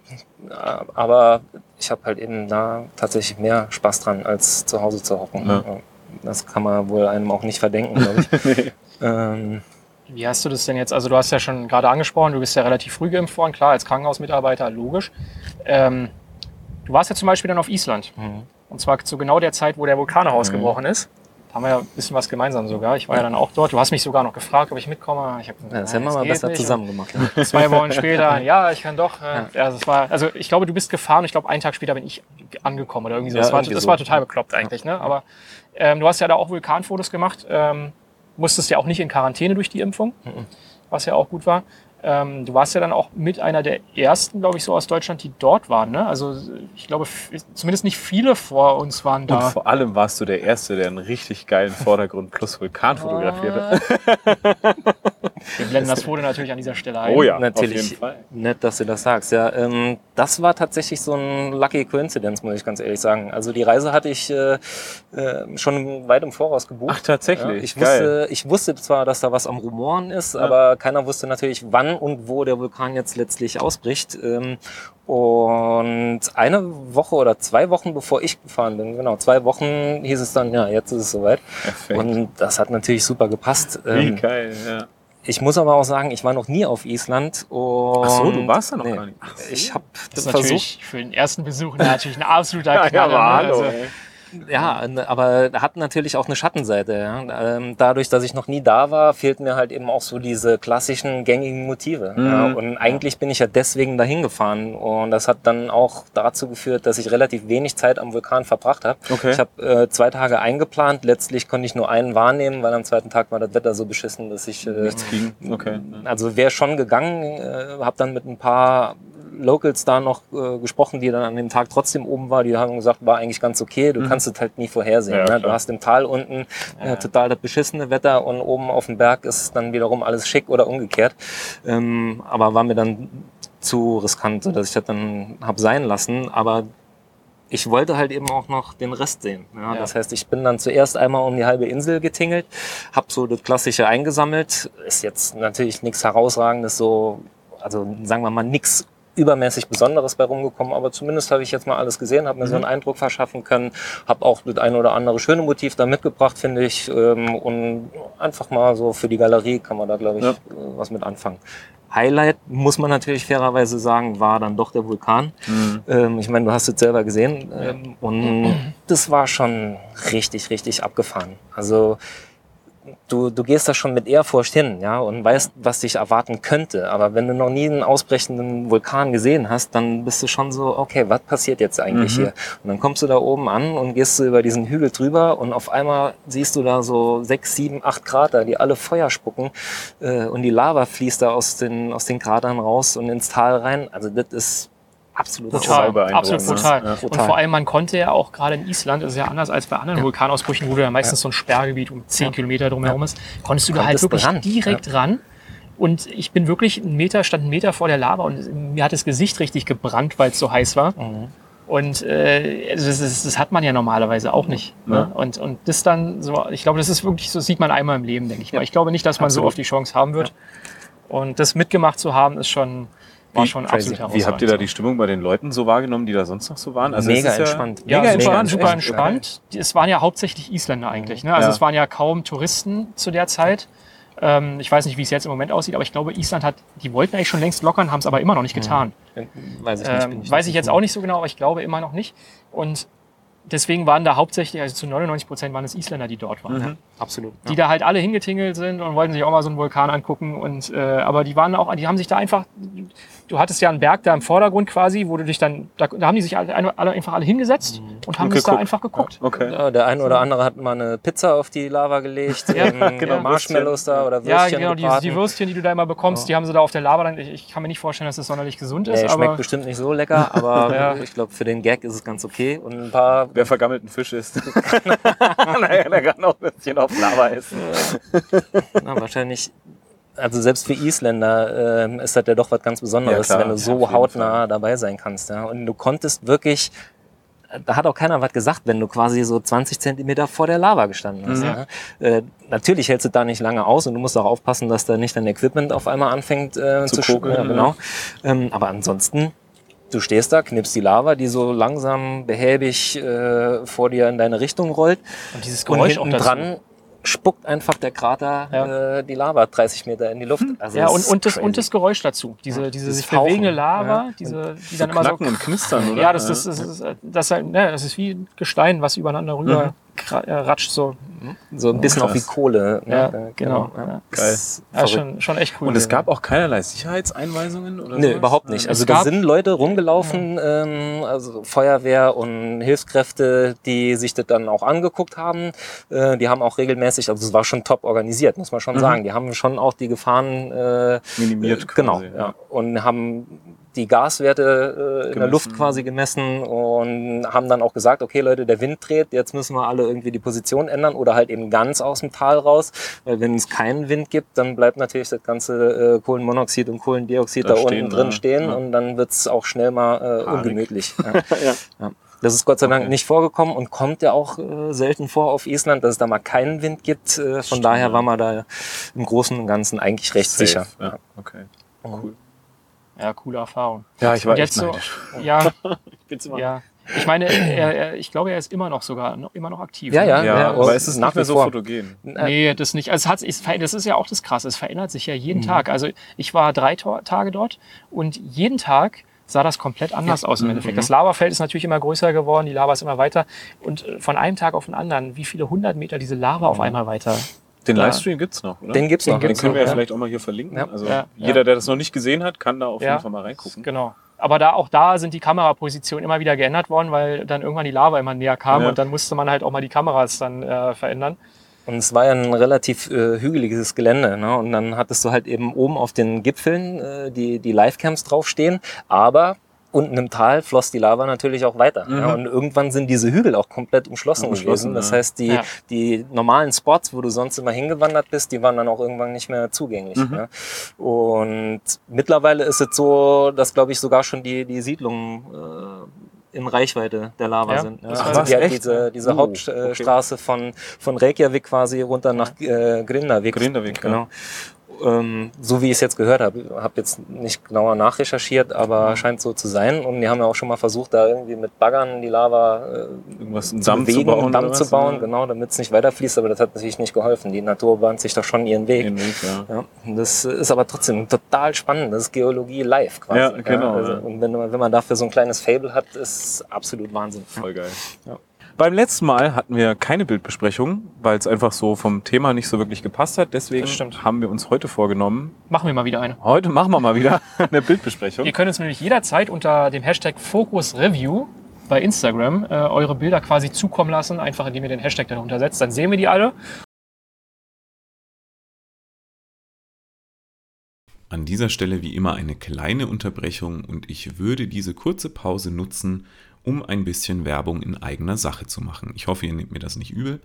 Aber ich habe halt eben da tatsächlich mehr Spaß dran, als zu Hause zu hocken. Ja. Das kann man wohl einem auch nicht verdenken, glaube ich. nee. [laughs] ähm, Wie hast du das denn jetzt? Also du hast ja schon gerade angesprochen, du bist ja relativ früh geimpft worden, klar, als Krankenhausmitarbeiter, logisch. Ähm, du warst ja zum Beispiel dann auf Island. Mhm. Und zwar zu genau der Zeit, wo der Vulkan ausgebrochen ist. Da haben wir ja ein bisschen was gemeinsam sogar. Ich war ja dann auch dort. Du hast mich sogar noch gefragt, ob ich mitkomme. Ich hab Ja, das hätten wir mal besser nicht. zusammen gemacht. Und [laughs] Zwei Wochen später, [laughs] ja, ich kann doch. Äh, ja. das war, also ich glaube, du bist gefahren. Ich glaube, einen Tag später bin ich angekommen oder irgendwie so. Ja, das, war, das so. war total bekloppt eigentlich. Ne? Aber ähm, du hast ja da auch Vulkanfotos gemacht. Ähm, musstest ja auch nicht in Quarantäne durch die Impfung, Mhm. was ja auch gut war. Ähm, du warst ja dann auch mit einer der ersten, glaube ich, so aus Deutschland, die dort waren. Ne? Also ich glaube, zumindest nicht viele vor uns waren Und da. vor allem warst du der Erste, der einen richtig geilen Vordergrund plus Vulkan [laughs] fotografiert hat. Wir blenden das Foto natürlich an dieser Stelle ein. Oh ja, auf Natürlich. jeden Fall. Nett, dass du das sagst. Ja, ähm, das war tatsächlich so ein Lucky Coincidence, muss ich ganz ehrlich sagen. Also die Reise hatte ich äh, äh, schon weit im Voraus gebucht. Ach, tatsächlich? Ja, ich, Geil. wusste, ich wusste zwar, dass da was am Rumoren ist, aber keiner wusste natürlich, wann und wo der Vulkan jetzt letztlich ausbricht. Ähm, und eine Woche oder zwei Wochen bevor ich gefahren bin, genau, zwei Wochen hieß es dann, ja, jetzt ist es soweit. Perfekt. Und das hat natürlich super gepasst. Wie Ähm, geil, ja. ich muss aber auch sagen, ich war noch nie auf Island. Und Ach so, du warst da noch nee, gar nicht. Ach so. Ich habe Das ist versucht. natürlich für den ersten Besuch natürlich ein absoluter [laughs] Ja, ja, Knaller. aber ne? hallo. Also. Ja, aber hat natürlich auch eine Schattenseite. Ja. Ähm, Dadurch, dass ich noch nie da war, fehlten mir halt eben auch so diese klassischen gängigen Motive. Mhm. Ja. Und eigentlich bin ich ja deswegen dahin gefahren. Und das hat dann auch dazu geführt, dass ich relativ wenig Zeit am Vulkan verbracht habe. Okay. Ich habe äh, zwei Tage eingeplant. Letztlich konnte ich nur einen wahrnehmen, weil am zweiten Tag war das Wetter so beschissen, dass ich... Äh, Nichts ging. Okay. also wäre schon gegangen, äh, habe dann mit ein paar Locals da noch äh, gesprochen, die dann an dem Tag trotzdem oben war. Die haben gesagt, war eigentlich ganz okay. Du kannst es halt nie vorhersehen. Ja, ne? Du hast im Tal unten äh, total das beschissene Wetter und oben auf dem Berg ist dann wiederum alles schick oder umgekehrt. Ähm, aber war mir dann zu riskant, dass ich das dann hab sein lassen. Aber ich wollte halt eben auch noch den Rest sehen. Ja, Ja. Das heißt, ich bin dann zuerst einmal um die halbe Insel getingelt, habe so das Klassische eingesammelt. Ist jetzt natürlich nichts Herausragendes, so, also sagen wir mal nichts übermäßig Besonderes bei rumgekommen, aber zumindest habe ich jetzt mal alles gesehen, habe mir so einen Eindruck verschaffen können, habe auch das ein oder andere schöne Motiv da mitgebracht, finde ich, ähm, und einfach mal so für die Galerie kann man da, glaube ich, Ja. äh, was mit anfangen. Highlight, muss man natürlich fairerweise sagen, war dann doch der Vulkan. Mhm. Ähm, ich meine, du hast es selber gesehen. Ähm, und das war schon richtig, richtig abgefahren. Also du, du gehst da schon mit Ehrfurcht hin, ja, und weißt, was dich erwarten könnte. Aber wenn du noch nie einen ausbrechenden Vulkan gesehen hast, dann bist du schon so, okay, was passiert jetzt eigentlich hier? Und dann kommst du da oben an und gehst du über diesen Hügel drüber und auf einmal siehst du da so sechs, sieben, acht Krater, die alle Feuer spucken äh, und die Lava fließt da aus den, aus den Kratern raus und ins Tal rein. Also das ist absolut Das Brutal, beeindruckend, absolut ne? brutal. Ja. Und vor allem, man konnte ja auch gerade in Island, das ist ja anders als bei anderen Vulkanausbrüchen, wo du ja meistens so ein Sperrgebiet um 10 Kilometer drumherum ist, konntest du da halt wirklich ran. direkt ran. Und ich bin wirklich einen Meter, stand einen Meter vor der Lava und mir hat das Gesicht richtig gebrannt, weil es so heiß war. Mhm. Und äh, also das, ist, das hat man ja normalerweise auch nicht. Ne? Und, und das dann so, ich glaube, das ist wirklich, so sieht man einmal im Leben, denke ich mal. Ich glaube nicht, dass man so Absolut. oft die Chance haben wird. Und das mitgemacht zu haben, ist schon, war Wie schon absolut Wie habt ihr da herausragend. die Stimmung bei den Leuten so wahrgenommen, die da sonst noch so waren? Also Mega ist ja- entspannt. Ja, Mega super, entspannt. super entspannt. Es waren ja hauptsächlich Isländer eigentlich. Ne? Also Ja. es waren ja kaum Touristen zu der Zeit. Ähm, ich weiß nicht, wie es jetzt im Moment aussieht, aber ich glaube, Island hat, die wollten eigentlich schon längst lockern, haben es aber immer noch nicht getan. Weiß ich nicht. Ähm, ich weiß ich jetzt so auch nicht so genau, aber ich glaube immer noch nicht. Und deswegen waren da hauptsächlich, also zu 99 Prozent waren es Isländer, die dort waren. Mhm. Absolut. Die da halt alle hingetingelt sind und wollten sich auch mal so einen Vulkan angucken. Und, äh, aber die waren auch, die haben sich da einfach, du hattest ja einen Berg da im Vordergrund quasi, wo du dich dann, da, da haben die sich alle, alle einfach alle hingesetzt und haben das da einfach geguckt. Okay. Ja, der eine oder andere hat mal eine Pizza auf die Lava gelegt, Ja, [laughs] genau, Marshmallows da oder Ja, Würstchen genau, die, die Würstchen, die du da immer bekommst, die haben sie da auf der Lava. Dann, ich, ich kann mir nicht vorstellen, dass das sonderlich gesund ist. Nee, schmeckt aber bestimmt nicht so lecker, [laughs] aber Ja. ich glaube, für den Gag ist es ganz okay. Und ein paar, Wer vergammelten Fisch isst. naja, [laughs] der kann auch ein bisschen auf Lava essen. na, wahrscheinlich, also selbst für Isländer ähm, ist das ja doch was ganz Besonderes, Ja, wenn du Ja, so jeden hautnah dabei sein kannst. Ja. Und du konntest wirklich, da hat auch keiner was gesagt, wenn du quasi so 20 Zentimeter vor der Lava gestanden hast. Mhm. Ja. Äh, natürlich hältst du da nicht lange aus und du musst auch aufpassen, dass da nicht dein Equipment auf einmal anfängt äh, Zu zu, kokeln, ja, genau. Ähm, aber ansonsten, du stehst da, knippst die Lava, die so langsam behäbig äh, vor dir in deine Richtung rollt. und dieses Und Geräusch auch hinten dazu. dran spuckt einfach der Krater Ja. äh, die Lava 30 Meter in die Luft. Also ja, und, und, das, crazy. und das Geräusch dazu. Diese, diese sich bewegende Fauchen. Lava, Ja. diese, die So dann immer so. knacken und knistern, oder? Ja, das, das, das, das, das, halt, ne, das ist wie Gestein, was übereinander rüber kra- äh, ratscht. So. so ein bisschen auch wie. Kohle. ne? Ja, Äh, genau. Ja. Ja. Geil. Ist Ja, schon, schon echt cool. Und es gab auch keinerlei Sicherheitseinweisungen oder Nee, sowas? überhaupt nicht. Also Es da sind Leute rumgelaufen, ähm, also Feuerwehr und Hilfskräfte, die sich das dann auch angeguckt haben. Äh, die haben auch regelmäßig, also es war schon top organisiert, muss man schon sagen. Die haben schon auch die Gefahren äh, Minimiert äh, Genau, quasi, ja. ja. Und haben die Gaswerte äh, in der. Luft quasi gemessen und haben dann auch gesagt, okay Leute, der Wind dreht, jetzt müssen wir alle irgendwie die Position ändern oder halt eben ganz aus dem Tal raus, weil wenn es keinen Wind gibt, dann bleibt natürlich das ganze äh, Kohlenmonoxid und Kohlendioxid Da da, stehen, unten drin ja. stehen Ja. und dann wird's auch schnell mal äh, ungemütlich. [laughs] Ja. Ja. Das ist Gott sei Dank Okay. nicht vorgekommen und kommt ja auch äh, selten vor auf Island, dass es da mal keinen Wind gibt. Äh, von Stimmt, daher ja. war man da im Großen und Ganzen eigentlich recht Safe, sicher. Ja, okay. Cool. Ja, coole Erfahrung. Ja, ich war jetzt so, ja, [laughs] ja. Ich meine, er, er, ich glaube, er ist immer noch sogar noch, immer noch aktiv. Ja, ne? ja. Ja, Ja, aber aber es ist nach nicht mehr wie so vor. fotogen. Nee, das nicht. Also es hat, es, das ist ja auch das Krasse. Es verändert sich ja Mhm. jeden Tag. Also ich war drei Tor- Tage dort und jeden Tag sah das komplett anders aus im Mhm. Endeffekt. Das Lavafeld ist natürlich immer größer geworden, die Lava ist immer weiter. Und äh, von einem Tag auf den anderen, wie viele hundert Meter diese Lava auf einmal weiter. Den Da- Livestream gibt's noch, oder? Den gibt's Den noch. Den gibt's können wir ja ja. vielleicht auch mal hier verlinken. Ja. Also Ja, jeder, ja. der das noch nicht gesehen hat, kann da auf Ja. jeden Fall mal reingucken. Genau. Aber da, auch da sind die Kamerapositionen immer wieder geändert worden, weil dann irgendwann die Lava immer näher kam Ja. und dann musste man halt auch mal die Kameras dann äh, verändern. Und es war ja ein relativ äh, hügeliges Gelände. Ne? Und dann hattest du halt eben oben auf den Gipfeln äh, die, die Livecams draufstehen. Aber unten im Tal floss die Lava natürlich auch weiter. Mhm. Ja? Und irgendwann sind diese Hügel auch komplett umschlossen, Umschlossen, gewesen. Das ja. heißt, die, Ja. die normalen Spots, wo du sonst immer hingewandert bist, die waren dann auch irgendwann nicht mehr zugänglich. Mhm. Ja? Und mittlerweile ist es so, dass, glaube ich, sogar schon die, die Siedlungen äh, in Reichweite der Lava Ja, sind. Also war's die, echt? diese, diese Oh, Hauptstraße von, von Reykjavik quasi runter nach äh, Grindavik. Grindavik, ja. genau. Ähm, so wie ich es jetzt gehört habe, habe jetzt nicht genauer nachrecherchiert, aber scheint so zu sein. Und die haben ja auch schon mal versucht, da irgendwie mit Baggern die Lava äh, Irgendwas, einen zu Damm bewegen, zu bauen. einen Damm zu bauen, Ja. genau, damit es nicht weiterfließt. Aber das hat natürlich nicht geholfen. Die Natur bahnt sich doch schon ihren Weg. Den Weg, ja. Ja, das ist aber trotzdem total spannend. Das ist Geologie live quasi. Ja, genau, also. Und wenn, man- wenn man dafür so ein kleines Fable hat, ist absolut Wahnsinn. Voll geil. Ja. Beim letzten Mal hatten wir keine Bildbesprechung, weil es einfach so vom Thema nicht so wirklich gepasst hat. Deswegen haben wir uns heute vorgenommen, Machen wir mal wieder eine. heute machen wir mal wieder [laughs] eine Bildbesprechung. Ihr könnt uns nämlich jederzeit unter dem Hashtag Focus Review bei Instagram äh, eure Bilder quasi zukommen lassen, einfach indem ihr den Hashtag darunter setzt. Dann sehen wir die alle. An dieser Stelle wie immer eine kleine Unterbrechung und ich würde diese kurze Pause nutzen, um ein bisschen Werbung in eigener Sache zu machen. Ich hoffe, ihr nehmt mir das nicht übel.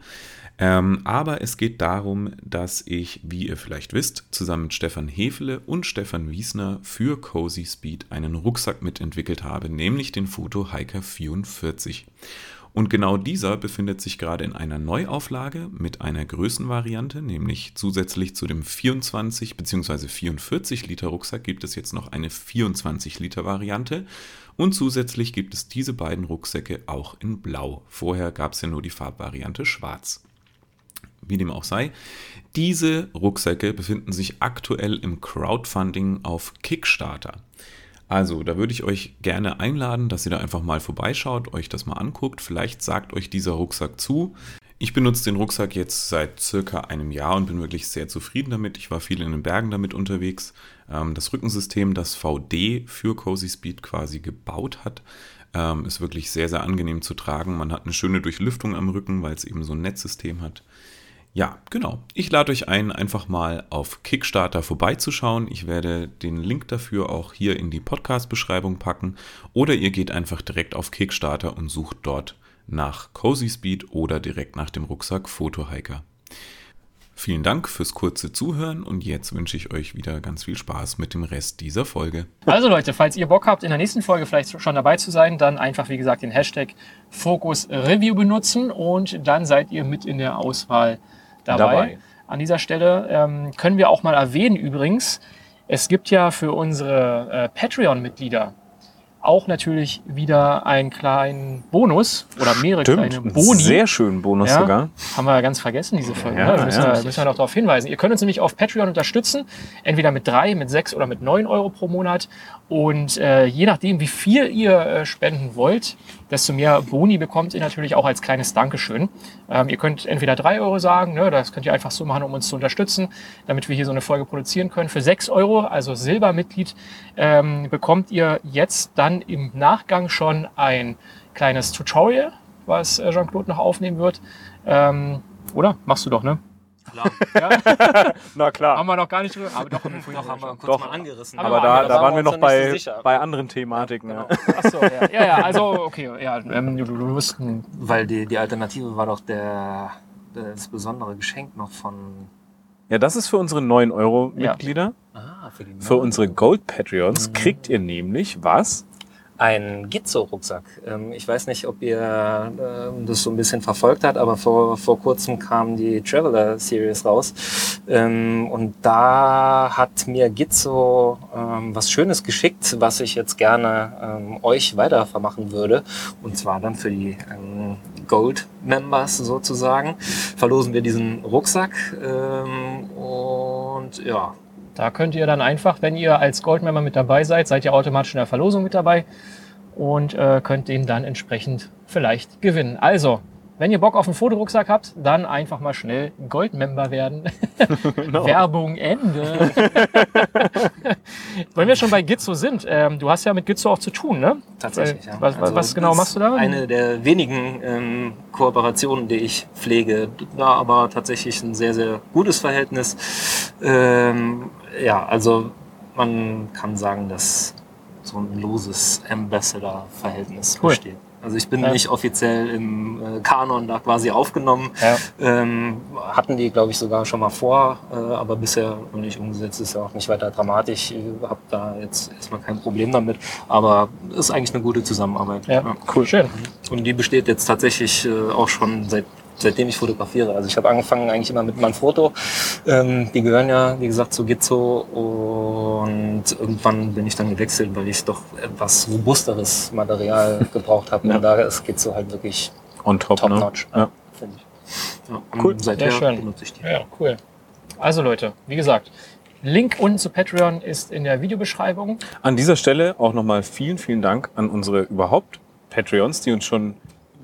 Ähm, aber es geht darum, dass ich, wie ihr vielleicht wisst, zusammen mit Stefan Hefele und Stefan Wiesner für Cozy Speed einen Rucksack mitentwickelt habe, nämlich den Foto Hiker 44. Und genau dieser befindet sich gerade in einer Neuauflage mit einer Größenvariante, nämlich zusätzlich zu dem 24 bzw. 44 Liter Rucksack gibt es jetzt noch eine 24 Liter Variante und zusätzlich gibt es diese beiden Rucksäcke auch in Blau. Vorher gab es ja nur die Farbvariante Schwarz. Wie dem auch sei, diese Rucksäcke befinden sich aktuell im Crowdfunding auf Kickstarter. Also, da würde ich euch gerne einladen, dass ihr da einfach mal vorbeischaut, euch das mal anguckt. Vielleicht sagt euch dieser Rucksack zu. Ich benutze den Rucksack jetzt seit circa einem Jahr und bin wirklich sehr zufrieden damit. Ich war viel in den Bergen damit unterwegs. Ähm, Das Rückensystem, das VD für Cozy Speed quasi gebaut hat, ähm, ist wirklich sehr, sehr angenehm zu tragen. Man hat eine schöne Durchlüftung am Rücken, weil es eben so ein Netzsystem hat. Ja, genau. Ich lade euch ein, einfach mal auf Kickstarter vorbeizuschauen. Ich werde den Link dafür auch hier in die Podcast-Beschreibung packen. Oder ihr geht einfach direkt auf Kickstarter und sucht dort nach Cozy Speed oder direkt nach dem Rucksack Fotohiker. Vielen Dank fürs kurze Zuhören und jetzt wünsche ich euch wieder ganz viel Spaß mit dem Rest dieser Folge. Also Leute, falls ihr Bock habt, in der nächsten Folge vielleicht schon dabei zu sein, dann einfach, wie gesagt, den Hashtag Focus Review benutzen und dann seid ihr mit in der Auswahl dabei. Dabei. An dieser Stelle ähm, können wir auch mal erwähnen übrigens, es gibt ja für unsere äh, Patreon-Mitglieder auch natürlich wieder einen kleinen Bonus oder mehrere kleine Stimmt, einen Boni. sehr schönen Bonus Ja. sogar. Haben wir ja ganz vergessen, diese Folge. Ja, ne? müssen, ja. wir, müssen wir noch darauf hinweisen. Ihr könnt uns nämlich auf Patreon unterstützen, entweder mit drei, mit sechs oder mit neun Euro pro Monat. Und äh, je nachdem, wie viel ihr äh, spenden wollt, desto mehr Boni bekommt ihr natürlich auch als kleines Dankeschön. Ähm, ihr könnt entweder drei Euro sagen, ne? das könnt ihr einfach so machen, um uns zu unterstützen, damit wir hier so eine Folge produzieren können. Für sechs Euro, also Silbermitglied, ähm, bekommt ihr jetzt dann im Nachgang schon ein kleines Tutorial, was äh, Jean-Claude noch aufnehmen wird. Ähm, oder? Machst du doch, ne? Klar. [laughs] Ja, [laughs] Na klar. haben wir noch gar nicht drüber. Aber doch, haben wir Noch haben wir kurz Doch. mal angerissen. Aber Aber da- da, da waren wir noch bei, bei anderen Thematiken. Genau. Ja. Ach so, ja. ja, ja, also okay, ja, ähm, du, du, Weil die, die Alternative war doch der, das besondere Geschenk noch von. ja, das ist für unsere 9 Euro Mitglieder. Ah, für die Für unsere Gold Patreons kriegt ihr nämlich was? Ein Gizzo-Rucksack. Ähm, ich weiß nicht, ob ihr ähm, das so ein bisschen verfolgt habt, aber vor, vor kurzem kam die Traveler Series raus. Ähm, und da hat mir Gizzo was Schönes geschickt, was ich jetzt gerne euch weitervermachen würde. Und zwar dann für die Gold-Members sozusagen. Verlosen wir diesen Rucksack. Und ja, Da könnt ihr dann einfach, wenn ihr als Goldmember mit dabei seid, seid ihr automatisch in der Verlosung mit dabei und äh, könnt den dann entsprechend vielleicht gewinnen. Also, wenn ihr Bock auf einen Fotorucksack habt, dann einfach mal schnell Goldmember werden. [laughs] [laughs] Werbung Ende. [laughs] wenn wir schon bei Gizzo sind, ähm, du hast ja mit Gizzo auch zu tun, ne? Tatsächlich, Äh, ja. Was, Also was genau machst du da? Eine der wenigen ähm, Kooperationen, die ich pflege. Da aber tatsächlich ein sehr, sehr gutes Verhältnis. Ähm, ja, also man kann sagen, dass so ein loses Ambassador-Verhältnis Cool. besteht. Also ich bin Ja. nicht offiziell im äh, Kanon da quasi aufgenommen. Ja. Ähm, hatten die, glaube ich, sogar schon mal vor, äh, aber bisher noch nicht umgesetzt. Ist ja auch nicht weiter dramatisch. Ich habe da jetzt erstmal kein Problem damit. Aber ist eigentlich eine gute Zusammenarbeit. Ja, cool. Schön. Und die besteht jetzt tatsächlich äh, auch schon seit seitdem ich fotografiere. Also ich habe angefangen eigentlich immer mit Manfrotto. Ähm, die gehören ja, wie gesagt, zu Gizzo. Und irgendwann bin ich dann gewechselt, weil ich doch etwas robusteres Material [laughs] gebraucht habe. Ja. Und da ist Gizzo halt wirklich On top, top ne? notch. Ja. finde ich. Ja, Cool. Und seither Sehr schön. benutze ich die. Ja, cool. Also Leute, wie gesagt, Link unten zu Patreon ist in der Videobeschreibung. An dieser Stelle auch nochmal vielen, vielen Dank an unsere überhaupt Patreons, die uns schon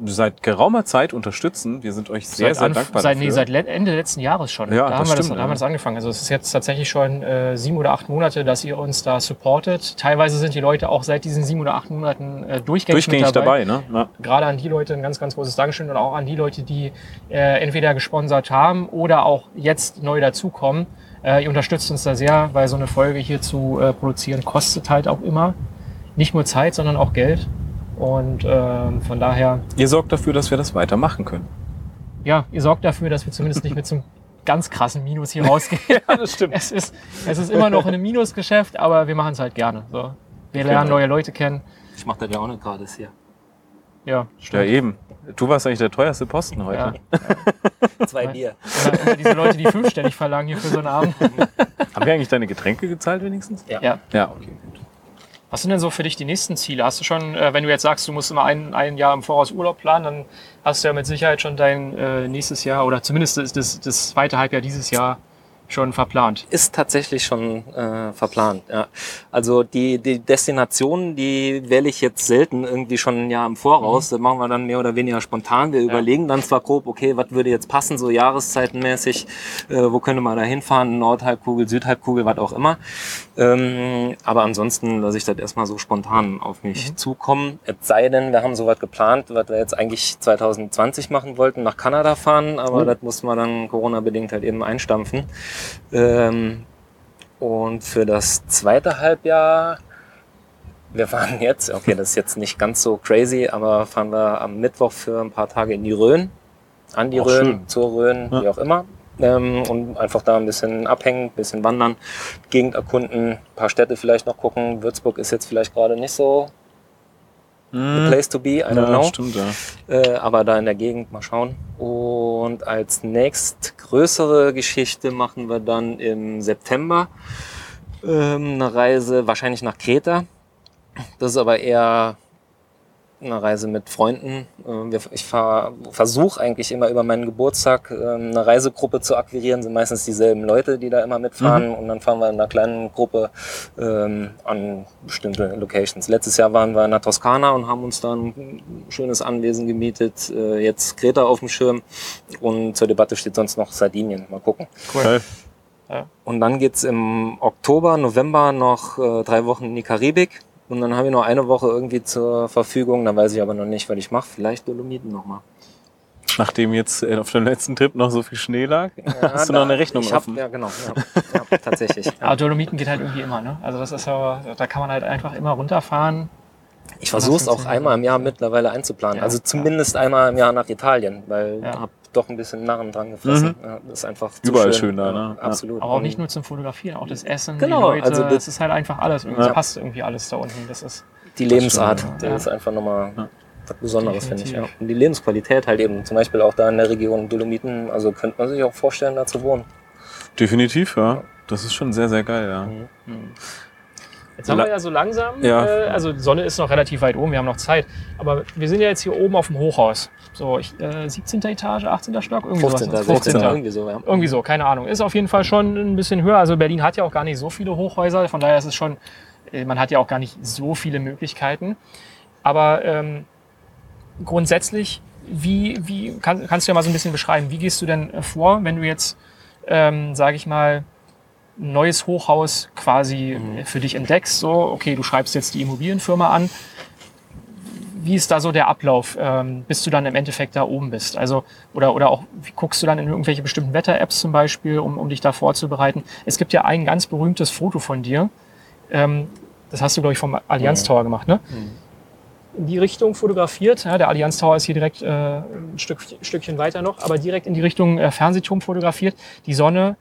seit geraumer Zeit unterstützen. Wir sind euch sehr, sehr Anf- dankbar seit, dafür. nee, seit Ende letzten Jahres schon. Ja, da, haben wir das, stimmt, da haben wir das angefangen. Also es ist jetzt tatsächlich schon äh, sieben oder acht Monate, dass ihr uns da supportet. Teilweise sind die Leute auch seit diesen sieben oder acht Monaten äh, durchgängig, Durchgängig mit dabei, ne? Ja. Gerade an die Leute ein ganz, ganz großes Dankeschön und auch an die Leute, die äh, entweder gesponsert haben oder auch jetzt neu dazukommen. Äh, ihr unterstützt uns da sehr, weil so eine Folge hier zu äh, produzieren kostet halt auch immer nicht nur Zeit, sondern auch Geld. Und ähm, von daher Ihr sorgt dafür, dass wir das weitermachen können. ja, ihr sorgt dafür, dass wir zumindest nicht mit so einem ganz krassen Minus hier rausgehen. [laughs] Ja, das stimmt. es, ist, es ist immer noch ein Minusgeschäft, aber wir machen es halt gerne. So. Wir lernen neue Leute kennen. Ich mache das ja auch nicht gratis hier. Ja, Ja, eben. Du warst eigentlich der teuerste Posten heute. ja. [laughs] Zwei Bier. Immer diese Leute, die fünfstellig verlangen hier für so einen Abend. Haben wir eigentlich deine Getränke gezahlt wenigstens? Ja. Ja. Ja, okay. gut. Was sind denn so für dich die nächsten Ziele? Hast du schon, äh, wenn du jetzt sagst, du musst immer ein, ein Jahr im Voraus Urlaub planen, dann hast du ja mit Sicherheit schon dein äh, nächstes Jahr oder zumindest das, das, das zweite Halbjahr dieses Jahr schon verplant. Ist tatsächlich schon äh, verplant. Ja. Also die, die Destinationen, die wähle ich jetzt selten irgendwie schon ein Jahr im Voraus. Das machen wir dann mehr oder weniger spontan. Wir überlegen dann zwar grob, okay, was würde jetzt passen, so jahreszeitenmäßig, äh, wo könnte man da hinfahren, Nordhalbkugel, Südhalbkugel, was auch immer. Ähm, aber ansonsten lasse ich das erstmal so spontan auf mich zukommen. Es sei denn, wir haben sowas geplant, was wir jetzt eigentlich 2020 machen wollten, nach Kanada fahren, aber das muss man dann Corona-bedingt halt eben einstampfen. Ähm, und für das zweite Halbjahr, wir fahren jetzt, okay, das ist jetzt nicht ganz so crazy, aber fahren wir am Mittwoch für ein paar Tage in die Rhön, an die Auch Rhön, schön. zur Rhön, Ja. wie auch immer. Ähm, und einfach da ein bisschen abhängen, ein bisschen wandern, Gegend erkunden, ein paar Städte vielleicht noch gucken. Würzburg ist jetzt vielleicht gerade nicht so the place to be, I don't ja, know. stimmt, ja. Äh, aber da in der Gegend mal schauen. Und als nächst größere Geschichte machen wir dann im September ähm, eine Reise wahrscheinlich nach Kreta. Das ist aber eher eine Reise mit Freunden. Äh, wir- Ich versuche eigentlich immer über meinen Geburtstag äh, eine Reisegruppe zu akquirieren. Sind meistens dieselben Leute, die da immer mitfahren. Und dann fahren wir in einer kleinen Gruppe ähm, an bestimmte Locations. Letztes Jahr waren wir in der Toskana und haben uns da ein schönes Anwesen gemietet. Äh, Jetzt Kreta auf dem Schirm. Und zur Debatte steht sonst noch Sardinien. Mal gucken. Geil. Und dann geht's im Oktober, November noch äh, drei Wochen in die Karibik. Und dann habe ich noch eine Woche irgendwie zur Verfügung. Da weiß ich aber noch nicht, was ich mache. Vielleicht Dolomiten nochmal. Nachdem jetzt äh, auf dem letzten Trip noch so viel Schnee lag, [laughs] hast du noch eine Rechnung ich hab, offen. Ja, genau. Ja, ja, tatsächlich. Ja. [laughs] Aber Dolomiten geht halt irgendwie immer, ne? Also das ist ja, da kann man halt einfach immer runterfahren. Ich versuche es auch einmal im Jahr mittlerweile einzuplanen. Ja, also zumindest einmal im Jahr nach Italien, weil Ja. ich habe doch ein bisschen Narren dran gefressen. Ja, das ist einfach zu Überall schön, schön da, ne? Ja. Absolut. Aber auch nicht nur zum Fotografieren, auch das Essen, Genau, die Leute, also das- das ist halt einfach alles. Irgendwie, Ja. Es passt irgendwie alles da unten. Das ist die Lebensart, das ja. ist einfach nochmal Ja. was Besonderes, finde ich. Ja. Definitiv. Und die Lebensqualität halt eben, zum Beispiel auch da in der Region Dolomiten, also könnte man sich auch vorstellen, da zu wohnen. Definitiv, ja. Das ist schon sehr, sehr geil, ja. Jetzt haben wir ja so langsam, Ja. äh, also die Sonne ist noch relativ weit oben, wir haben noch Zeit. Aber wir sind ja jetzt hier oben auf dem Hochhaus. So, ich, äh, 17. Etage, 18. Stock, irgendwie 15. sowas. 16. 15. irgendwie so, ja. Irgendwie so, keine Ahnung. Ist auf jeden Fall schon ein bisschen höher. Also Berlin hat ja auch gar nicht so viele Hochhäuser, von daher ist es schon, äh, man hat ja auch gar nicht so viele Möglichkeiten. Aber ähm, grundsätzlich, wie, wie kann, kannst du ja mal so ein bisschen beschreiben, wie gehst du denn äh, vor, wenn du jetzt, ähm, sage ich mal, neues Hochhaus quasi äh, für dich entdeckst? So, okay, du schreibst jetzt die Immobilienfirma an. Wie ist da so der Ablauf, ähm, bis du dann im Endeffekt da oben bist? Also, oder, oder auch, wie guckst du dann in irgendwelche bestimmten Wetter-Apps zum Beispiel, um, um dich da vorzubereiten? Es gibt ja ein ganz berühmtes Foto von dir. Ähm, das hast du, glaube ich, vom Allianz Tower gemacht, ne? In die Richtung fotografiert. Ja, der Allianz Tower ist hier direkt äh, ein Stück, Stückchen weiter noch, aber direkt in die Richtung äh, Fernsehturm fotografiert. Die Sonne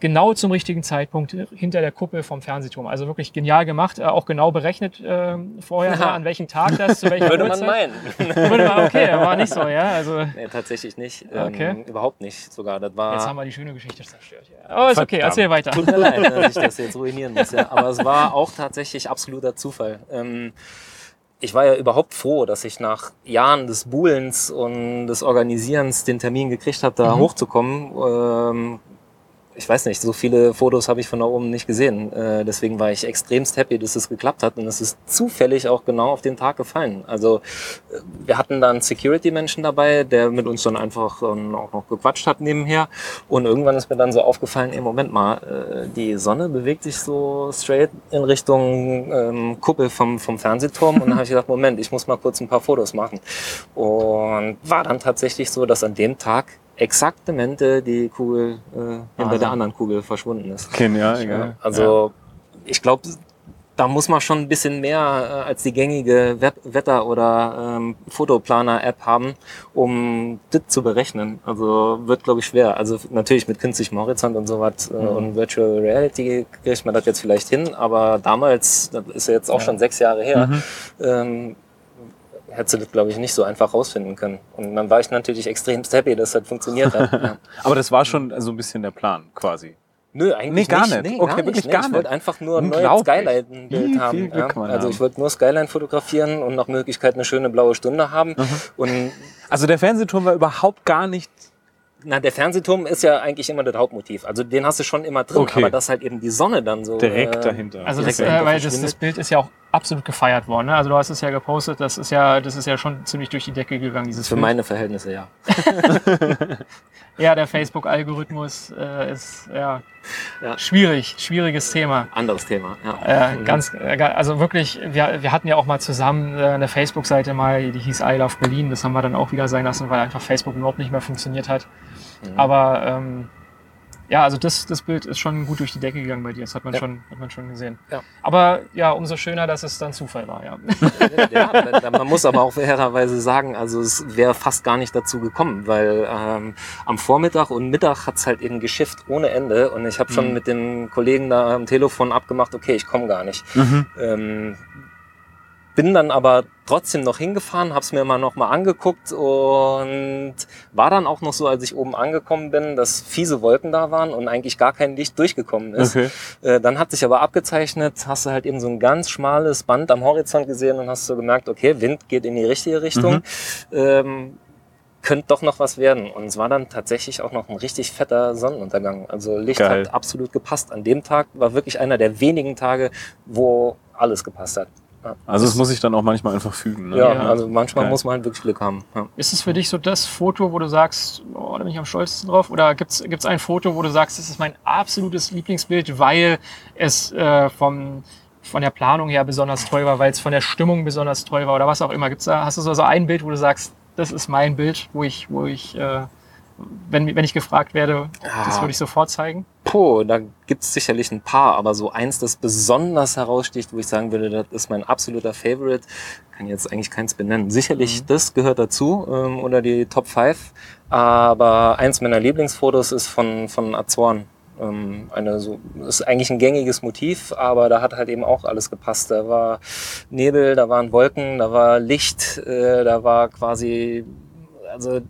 genau zum richtigen Zeitpunkt hinter der Kuppel vom Fernsehturm. Also wirklich genial gemacht, äh, auch genau berechnet äh, vorher, [laughs] Ja. an welchem Tag das, zu welcher [laughs] Würde man Uhrzeit. meinen. [laughs] Würde man, okay, war nicht so, ja. Also Nee, tatsächlich nicht. Ähm, Okay. Überhaupt nicht sogar. Das war. jetzt haben wir die schöne Geschichte zerstört. Ja. Aber ist okay, Verdammt. erzähl weiter. Tut mir leid, dass ich das jetzt ruinieren muss. Ja. Aber es war auch tatsächlich absoluter Zufall. Ähm, ich war ja überhaupt froh, dass ich nach Jahren des Buhlens und des Organisierens den Termin gekriegt habe, da Mhm. hochzukommen. Ähm, ich weiß nicht, so viele Fotos habe ich von da oben nicht gesehen. Äh, deswegen war ich extremst happy, dass es geklappt hat. Und es ist zufällig auch genau auf den Tag gefallen. Also äh, wir hatten da einen Security-Menschen dabei, der mit uns dann einfach ähm, auch noch gequatscht hat nebenher. Und irgendwann ist mir dann so aufgefallen, ey, Moment mal, äh, die Sonne bewegt sich so straight in Richtung ähm, Kuppel vom, vom Fernsehturm. Und dann habe ich gedacht, Moment, ich muss mal kurz ein paar Fotos machen. Und war dann tatsächlich so, dass an dem Tag exaktamente die Kugel äh, hinter der anderen Kugel verschwunden ist. Genial, egal. Also ich glaube, da muss man schon ein bisschen mehr äh, als die gängige Web Wetter- oder ähm, Fotoplaner-App haben, um das zu berechnen. Also wird, glaube ich, schwer. Also natürlich mit künstlichem Horizont und sowas äh, und Virtual Reality kriegt man das jetzt vielleicht hin, aber damals, das ist ja jetzt auch schon sechs Jahre her, ähm, hätte das, glaube ich, nicht so einfach rausfinden können. Und dann war ich natürlich extrem [laughs] happy, dass das funktioniert hat. Ja. [laughs] Aber das war schon so ein bisschen der Plan, quasi. Nö, eigentlich Nee, gar nicht. nicht. Nee, Okay, gar wirklich nicht. Nee, gar ich nicht. wollte einfach nur ein neues. Skyline-Bild haben. ja. Also ich wollte nur Skyline fotografieren und nach Möglichkeit eine schöne blaue Stunde haben. Und Also der Fernsehturm war überhaupt gar nicht. Na, der Fernsehturm ist ja eigentlich immer das Hauptmotiv. Also den hast du schon immer drin, Okay. aber dass halt eben die Sonne dann so Direkt äh, dahinter. Also das, direkt äh, dahinter weil das, das. Bild ist ja auch absolut gefeiert worden. Ne? Also du hast es ja gepostet, das ist ja, das ist ja schon ziemlich durch die Decke gegangen, dieses Für Bild. meine Verhältnisse, ja. [laughs] Ja, der Facebook-Algorithmus äh, ist ja, Ja. schwierig, schwieriges Thema. Anderes Thema. Ja. Äh, ganz, äh, also wirklich, wir, wir hatten ja auch mal zusammen äh, eine Facebook-Seite mal, die hieß I Love Berlin. Das haben wir dann auch wieder sein lassen, weil einfach Facebook überhaupt nicht mehr funktioniert hat. Mhm. Aber ähm, ja, also das, das Bild ist schon gut durch die Decke gegangen bei dir. Das hat man, Ja. schon, hat man schon gesehen. Ja. Aber ja, umso schöner, dass es dann Zufall war. Ja. ja, man muss aber auch fairerweise sagen, also es wäre fast gar nicht dazu gekommen, weil ähm, am Vormittag und Mittag hat's halt eben geschifft ohne Ende und ich habe schon Mhm. mit den Kollegen da am Telefon abgemacht, okay, ich komme gar nicht. Ähm, bin dann aber trotzdem noch hingefahren, habe es mir mal noch mal angeguckt und war dann auch noch so, als ich oben angekommen bin, dass fiese Wolken da waren und eigentlich gar kein Licht durchgekommen ist. Okay. Äh, dann hat sich aber abgezeichnet, hast du halt eben so ein ganz schmales Band am Horizont gesehen und hast so gemerkt, okay, Wind geht in die richtige Richtung. Mhm. Ähm, könnte doch noch was werden. Und es war dann tatsächlich auch noch ein richtig fetter Sonnenuntergang. Also Licht Geil. hat absolut gepasst. An dem Tag war wirklich einer der wenigen Tage, wo alles gepasst hat. Ja, Also es muss sich dann auch manchmal einfach fügen. Ne? ja, Ja. also manchmal Geil. muss man halt wirklich Glück haben. Ja. Ist es für dich so das Foto, wo du sagst, oh, da bin ich am stolzesten drauf? Oder gibt es ein Foto, wo du sagst, das ist mein absolutes Lieblingsbild, weil es äh, vom, von der Planung her besonders toll war, weil es von der Stimmung besonders toll war oder was auch immer? Gibt's da, hast du so so ein Bild, wo du sagst, das ist mein Bild, wo ich, wo ich äh, wenn, wenn ich gefragt werde, das Ah. würde ich sofort zeigen? Puh, da gibt's sicherlich ein paar, aber so eins, das besonders heraussticht, wo ich sagen würde, das ist mein absoluter Favorite, kann jetzt eigentlich keins benennen. Sicherlich, das gehört dazu ähm, oder die Top 5, aber eins meiner Lieblingsfotos ist von, von Azoren. Ähm, eine so, ist eigentlich ein gängiges Motiv, aber da hat halt eben auch alles gepasst. Da war Nebel, da waren Wolken, da war Licht, äh, da war quasi, also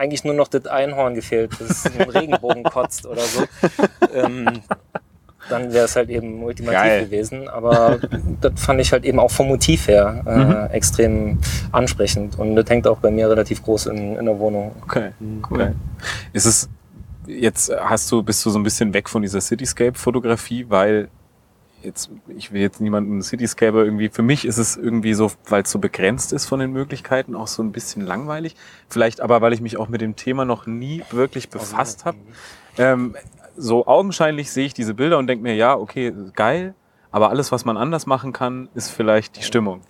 eigentlich nur noch das Einhorn gefehlt, das einen Regenbogen kotzt oder so. Ähm, dann wäre es halt eben ultimativ Geil. gewesen. Aber das fand ich halt eben auch vom Motiv her äh, extrem ansprechend. Und das hängt auch bei mir relativ groß in, in der Wohnung. Okay. Cool. okay. Ist es jetzt hast du bist du so ein bisschen weg von dieser Cityscape-Fotografie, weil jetzt ich will jetzt niemanden Cityscaper irgendwie. Für mich ist es irgendwie so, weil es so begrenzt ist von den Möglichkeiten, auch so ein bisschen langweilig. Vielleicht aber, weil ich mich auch mit dem Thema noch nie wirklich befasst habe. Ähm, so augenscheinlich sehe ich diese Bilder und denke mir, ja, okay, geil, aber alles, was man anders machen kann, ist vielleicht die Stimmung.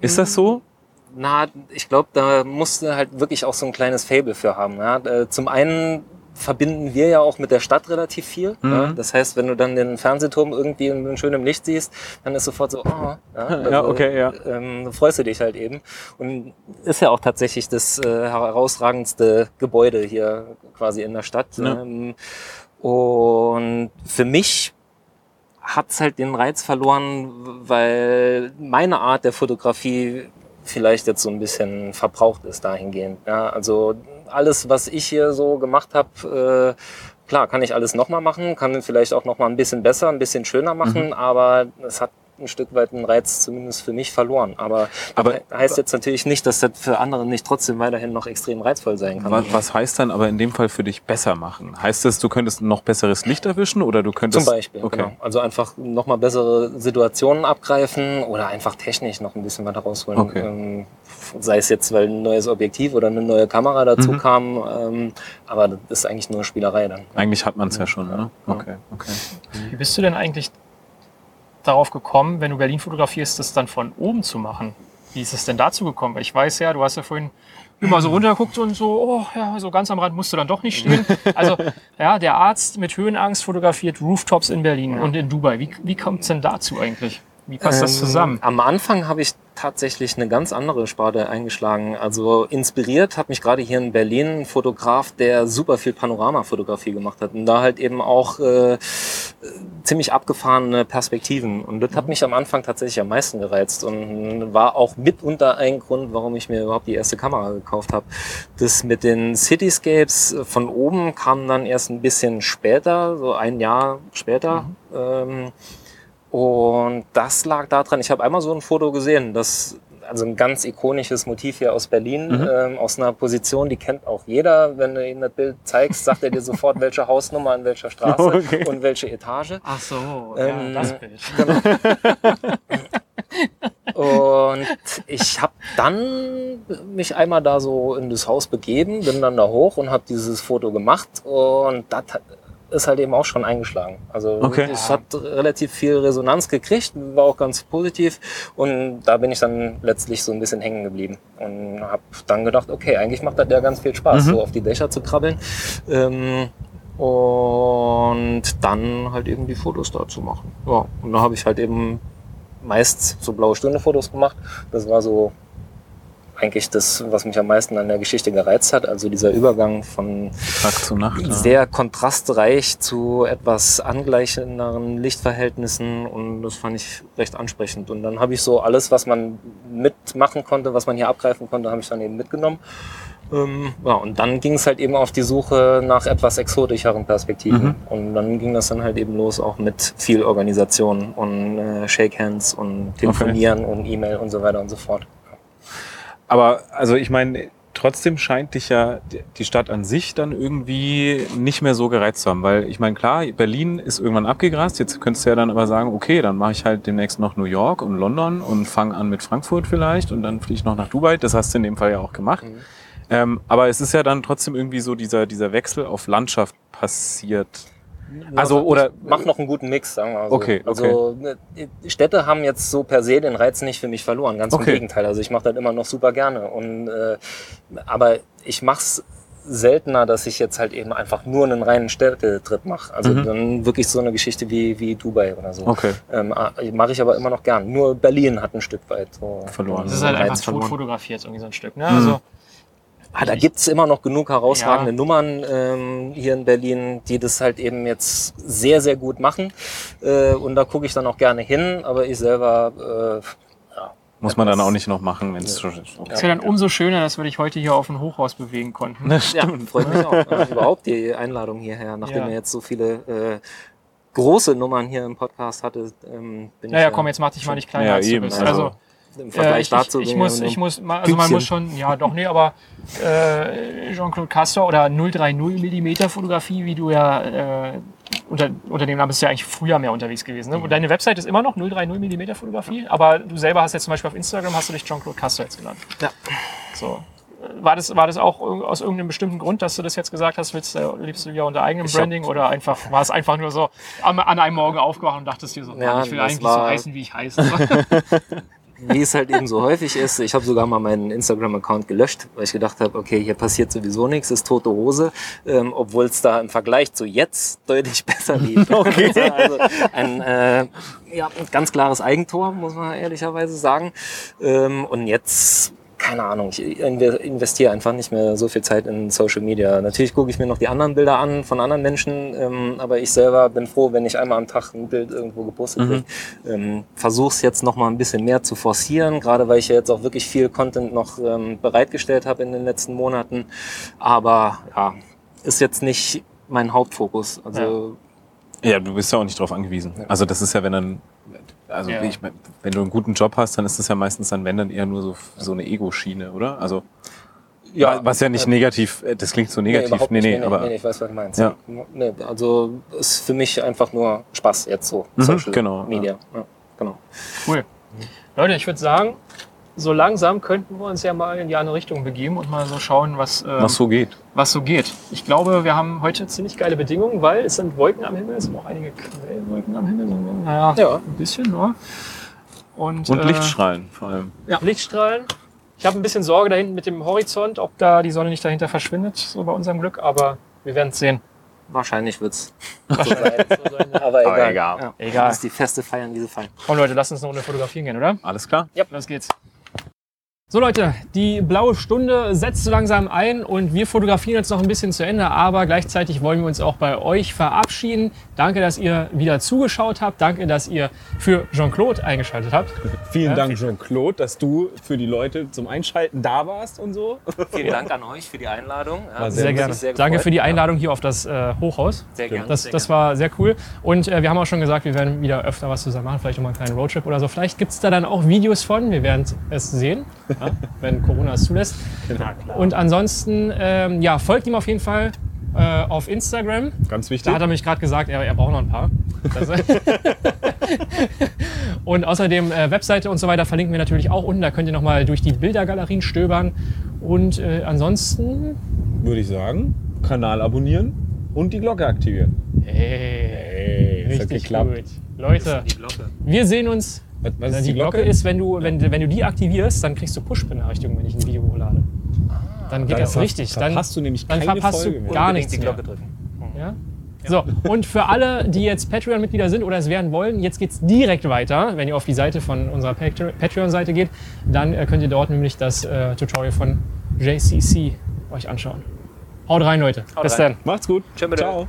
Ist das so? Na, ich glaube, da musst du halt wirklich auch so ein kleines Fable für haben. Ja? Äh, Zum einen verbinden wir ja auch mit der Stadt relativ viel. Mhm. Ja? Das heißt, wenn du dann den Fernsehturm irgendwie in, schönem Licht siehst, dann ist sofort so, oh, ja, [laughs] Ja, okay, ja. Ähm, freust du dich halt eben. Und ist ja auch tatsächlich das äh, herausragendste Gebäude hier quasi in der Stadt. Ja. Ähm, und für mich hat's halt den Reiz verloren, weil meine Art der Fotografie vielleicht jetzt so ein bisschen verbraucht ist dahingehend. Ja, also alles, was ich hier so gemacht habe, äh, klar, kann ich alles nochmal machen, kann vielleicht auch nochmal ein bisschen besser, ein bisschen schöner machen, Mhm. aber es hat ein Stück weit einen Reiz zumindest für mich verloren. Aber, Aber- das heißt jetzt natürlich nicht, dass das für andere nicht trotzdem weiterhin noch extrem reizvoll sein kann. Was, was heißt dann aber in dem Fall für dich besser machen? Heißt das, du könntest noch besseres Licht erwischen oder du könntest... Zum Beispiel, Okay. genau. Also einfach nochmal bessere Situationen abgreifen oder einfach technisch noch ein bisschen weiter rausholen. Okay. Ähm, sei es jetzt, weil ein neues Objektiv oder eine neue Kamera dazu Mhm. kam. Ähm, aber das ist eigentlich nur Spielerei dann. Eigentlich hat man es ja schon, ne? Ja. Okay, okay. Wie bist du denn eigentlich darauf gekommen, wenn du Berlin fotografierst, das dann von oben zu machen? Wie ist es denn dazu gekommen? Weil Ich weiß ja, du hast ja vorhin immer so runtergeguckt und so, oh ja, so ganz am Rand musst du dann doch nicht stehen. Also ja, der Arzt mit Höhenangst fotografiert Rooftops in Berlin und in Dubai. Wie, wie kommt es denn dazu eigentlich? Wie passt das Ähm, zusammen? Am Anfang habe ich tatsächlich eine ganz andere Sparte eingeschlagen. Also inspiriert hat mich gerade hier in Berlin ein Fotograf, der super viel Panoramafotografie gemacht hat und da halt eben auch äh, ziemlich abgefahrene Perspektiven. Und das hat mich am Anfang tatsächlich am meisten gereizt und war auch mitunter ein Grund, warum ich mir überhaupt die erste Kamera gekauft habe. Das mit den Cityscapes von oben kam dann erst ein bisschen später, so ein Jahr später. Ähm, und das lag daran, ich habe einmal so ein Foto gesehen, das also ein ganz ikonisches Motiv hier aus Berlin, Mhm. ähm, aus einer Position, die kennt auch jeder. Wenn du ihm das Bild zeigst, sagt er dir sofort, [laughs] welche Hausnummer an welcher Straße Okay. und welche Etage. Ach so, ähm, ja, das Bild. [laughs] Und ich habe dann mich einmal da so in das Haus begeben, bin dann da hoch und habe dieses Foto gemacht und das hat- ist halt eben auch schon eingeschlagen. Also Okay. es hat relativ viel Resonanz gekriegt, war auch ganz positiv und da bin ich dann letztlich so ein bisschen hängen geblieben und habe dann gedacht, okay, eigentlich macht das ja ganz viel Spaß, Mhm. so auf die Dächer zu krabbeln. Ähm, und dann halt eben die Fotos dazu machen. Ja, und da habe ich halt eben meist so blaue Stunde-Fotos gemacht. Das war so eigentlich das, was mich am meisten an der Geschichte gereizt hat. Also dieser Übergang von Tag zu Nacht. ja. sehr kontrastreich zu etwas angleichenderen Lichtverhältnissen und das fand ich recht ansprechend. Und dann habe ich so alles, was man mitmachen konnte, was man hier abgreifen konnte, habe ich dann eben mitgenommen. Ähm, ja, und dann ging es halt eben auf die Suche nach etwas exotischeren Perspektiven. Mhm. Und dann ging das dann halt eben los, auch mit viel Organisation und äh, Shake Hands und Telefonieren und E-Mail und so weiter und so fort. Aber also ich meine, trotzdem scheint dich ja die- Stadt an sich dann irgendwie nicht mehr so gereizt zu haben. Weil ich meine, klar, Berlin ist irgendwann abgegrast. Jetzt könntest du ja dann aber sagen, okay, dann mache ich halt demnächst noch New York und London und fange an mit Frankfurt vielleicht und dann fliege ich noch nach Dubai. Das hast du in dem Fall ja auch gemacht. Mhm. Ähm, aber es ist ja dann trotzdem irgendwie so dieser, dieser Wechsel auf Landschaft passiert. Also, oder- mach noch einen guten Mix, sagen wir mal so. Okay, Also ne, Städte haben jetzt so per se den Reiz nicht für mich verloren, ganz Okay. im Gegenteil. Also ich mache das immer noch super gerne. Und äh, aber ich mach's seltener, dass ich jetzt halt eben einfach nur einen reinen Städtetrip mache. Also Mhm. dann wirklich so eine Geschichte wie, wie Dubai oder so. Okay. Ähm, mache ich aber immer noch gern. Nur Berlin hat ein Stück weit so Verloren. Das ist halt einfach Reiz tot verloren. fotografiert, irgendwie so ein Stück. Ne? Mhm. Also, Ah, da gibt's immer noch genug herausragende Ja. Nummern ähm, hier in Berlin, die das halt eben jetzt sehr, sehr gut machen. Äh, und da gucke ich dann auch gerne hin, aber ich selber, äh, ja. Muss man dann auch nicht noch machen, wenn es schon ist. Okay. ist ja dann umso schöner, dass wir dich heute hier auf ein Hochhaus bewegen konnten. Ja, freut mich auch. Überhaupt die Einladung hierher, nachdem Ja. ihr jetzt so viele äh, große Nummern hier im Podcast hattet. Ähm, bin Naja, ich komm, jetzt mach dich mal nicht kleiner Ja, als du eben, bist. also- Also, im äh, Vergleich ich, dazu. ich, ich muss, ich muss, also man Pünktchen. muss schon, ja doch, nee, aber äh, Jean-Claude Castor oder 030 mm Fotografie, wie du ja äh, unter, unter dem Namen bist du ja eigentlich früher mehr unterwegs gewesen. Ne? Mhm. Und deine Website ist immer noch 030 mm Fotografie, aber du selber hast jetzt zum Beispiel auf Instagram hast du dich Jean-Claude Castor jetzt genannt. Ja. So. Äh, War das, war das auch aus irgendeinem bestimmten Grund, dass du das jetzt gesagt hast, willst, äh, liebst du ja unter eigenem Ich hab- Branding oder einfach, war es einfach nur so am, an einem Morgen aufgewacht und dachtest dir so, Ja, ich will eigentlich so war- heißen, wie ich heiße. [laughs] [laughs] wie es halt eben so häufig ist. Ich habe sogar mal meinen Instagram-Account gelöscht, weil ich gedacht habe, okay, hier passiert sowieso nichts, ist tote Hose, ähm, obwohl es da im Vergleich zu jetzt deutlich [laughs] besser lief. [laughs] Okay. also ein, äh, ja, ein ganz klares Eigentor, muss man ehrlicherweise sagen. Ähm, und jetzt keine Ahnung, ich inve- investiere einfach nicht mehr so viel Zeit in Social Media. Natürlich gucke ich mir noch die anderen Bilder an von anderen Menschen, ähm, aber ich selber bin froh, wenn ich einmal am Tag ein Bild irgendwo gepostet kriege. Ähm, Versuche es jetzt noch mal ein bisschen mehr zu forcieren, gerade weil ich ja jetzt auch wirklich viel Content noch ähm, bereitgestellt habe in den letzten Monaten. Aber ja, ist jetzt nicht mein Hauptfokus. Also Ja, du bist ja auch nicht drauf angewiesen. Also das ist ja, wenn dann, also Ja. ich, mein, wenn du einen guten Job hast, dann ist das ja meistens dann, wenn dann eher nur so, so eine Ego-Schiene, oder? Also Ja, was ja nicht äh, negativ, das klingt so negativ, überhaupt nee, nicht. nee, aber nee, ich weiß, was du meinst. Ja. Nee, also ist für mich einfach nur Spaß jetzt so, Mhm, Social genau, Media. Ja. genau. Cool. Leute, ich würde sagen, so langsam könnten wir uns ja mal in die andere Richtung begeben und mal so schauen, was, ähm, was so geht. was so geht. Ich glaube, wir haben heute ziemlich geile Bedingungen, weil es sind Wolken am Himmel, es sind auch einige Quellwolken am Himmel. Naja, Ja. ein bisschen nur. Und, Und äh, Lichtstrahlen vor allem. Ja. Lichtstrahlen. Ich habe ein bisschen Sorge da hinten mit dem Horizont, ob da die Sonne nicht dahinter verschwindet, so bei unserem Glück, aber wir werden es sehen. Wahrscheinlich wird's. Wahrscheinlich. [laughs] so sein. Aber egal. egal. Ja. Egal. Die Feste feiern, wie sie fallen. Komm Leute, lasst uns eine Runde fotografieren gehen, oder? Alles klar? Ja, los geht's. So Leute, die blaue Stunde setzt so langsam ein und wir fotografieren jetzt noch ein bisschen zu Ende, aber gleichzeitig wollen wir uns auch bei euch verabschieden. Danke, dass ihr wieder zugeschaut habt. Danke, dass ihr für Jean-Claude eingeschaltet habt. [laughs] Vielen Ja. Dank, Jean-Claude, dass du für die Leute zum Einschalten da warst und so. [laughs] Vielen Dank an euch für die Einladung. Ja, War sehr Sehr gerne. Sehr Danke für die Einladung hier auf das äh, Hochhaus. Sehr gerne. Das, sehr das war sehr cool. Und äh, wir haben auch schon gesagt, wir werden wieder öfter was zusammen machen, vielleicht nochmal einen kleinen Roadtrip oder so. Vielleicht gibt es da dann auch Videos von. Wir werden es sehen, ja, wenn Corona es zulässt. Und ansonsten, ähm, ja, folgt ihm auf jeden Fall äh, auf Instagram. Ganz Da wichtig. hat er mich gerade gesagt, er, er braucht noch ein paar. [laughs] [laughs] Und außerdem äh, Webseite und so weiter verlinken wir natürlich auch unten. Da könnt ihr nochmal durch die Bildergalerien stöbern. Und äh, ansonsten, Würde ich sagen, Kanal abonnieren und die Glocke aktivieren. hey, Hey, richtig geklappt. gut. Leute, Die Glocke. wir sehen uns. Was, was die, ist die Glocke? Glocke? ist, wenn du, wenn, wenn du die aktivierst, dann kriegst du Push-Benachrichtigungen, wenn ich ein Video hochlade. Dann geht Dann das richtig. Dann, verpasst du nämlich dann keine verpasst Folge du mehr. gar nichts die mehr. Glocke drücken. Ja? So, und für alle, die jetzt Patreon-Mitglieder sind oder es werden wollen, jetzt geht's direkt weiter. Wenn ihr auf die Seite von unserer Patre- Patreon-Seite geht, dann äh, könnt ihr dort nämlich das äh, Tutorial von JCC euch anschauen. Haut rein, Leute. Bis rein. dann. Macht's gut. Ciao.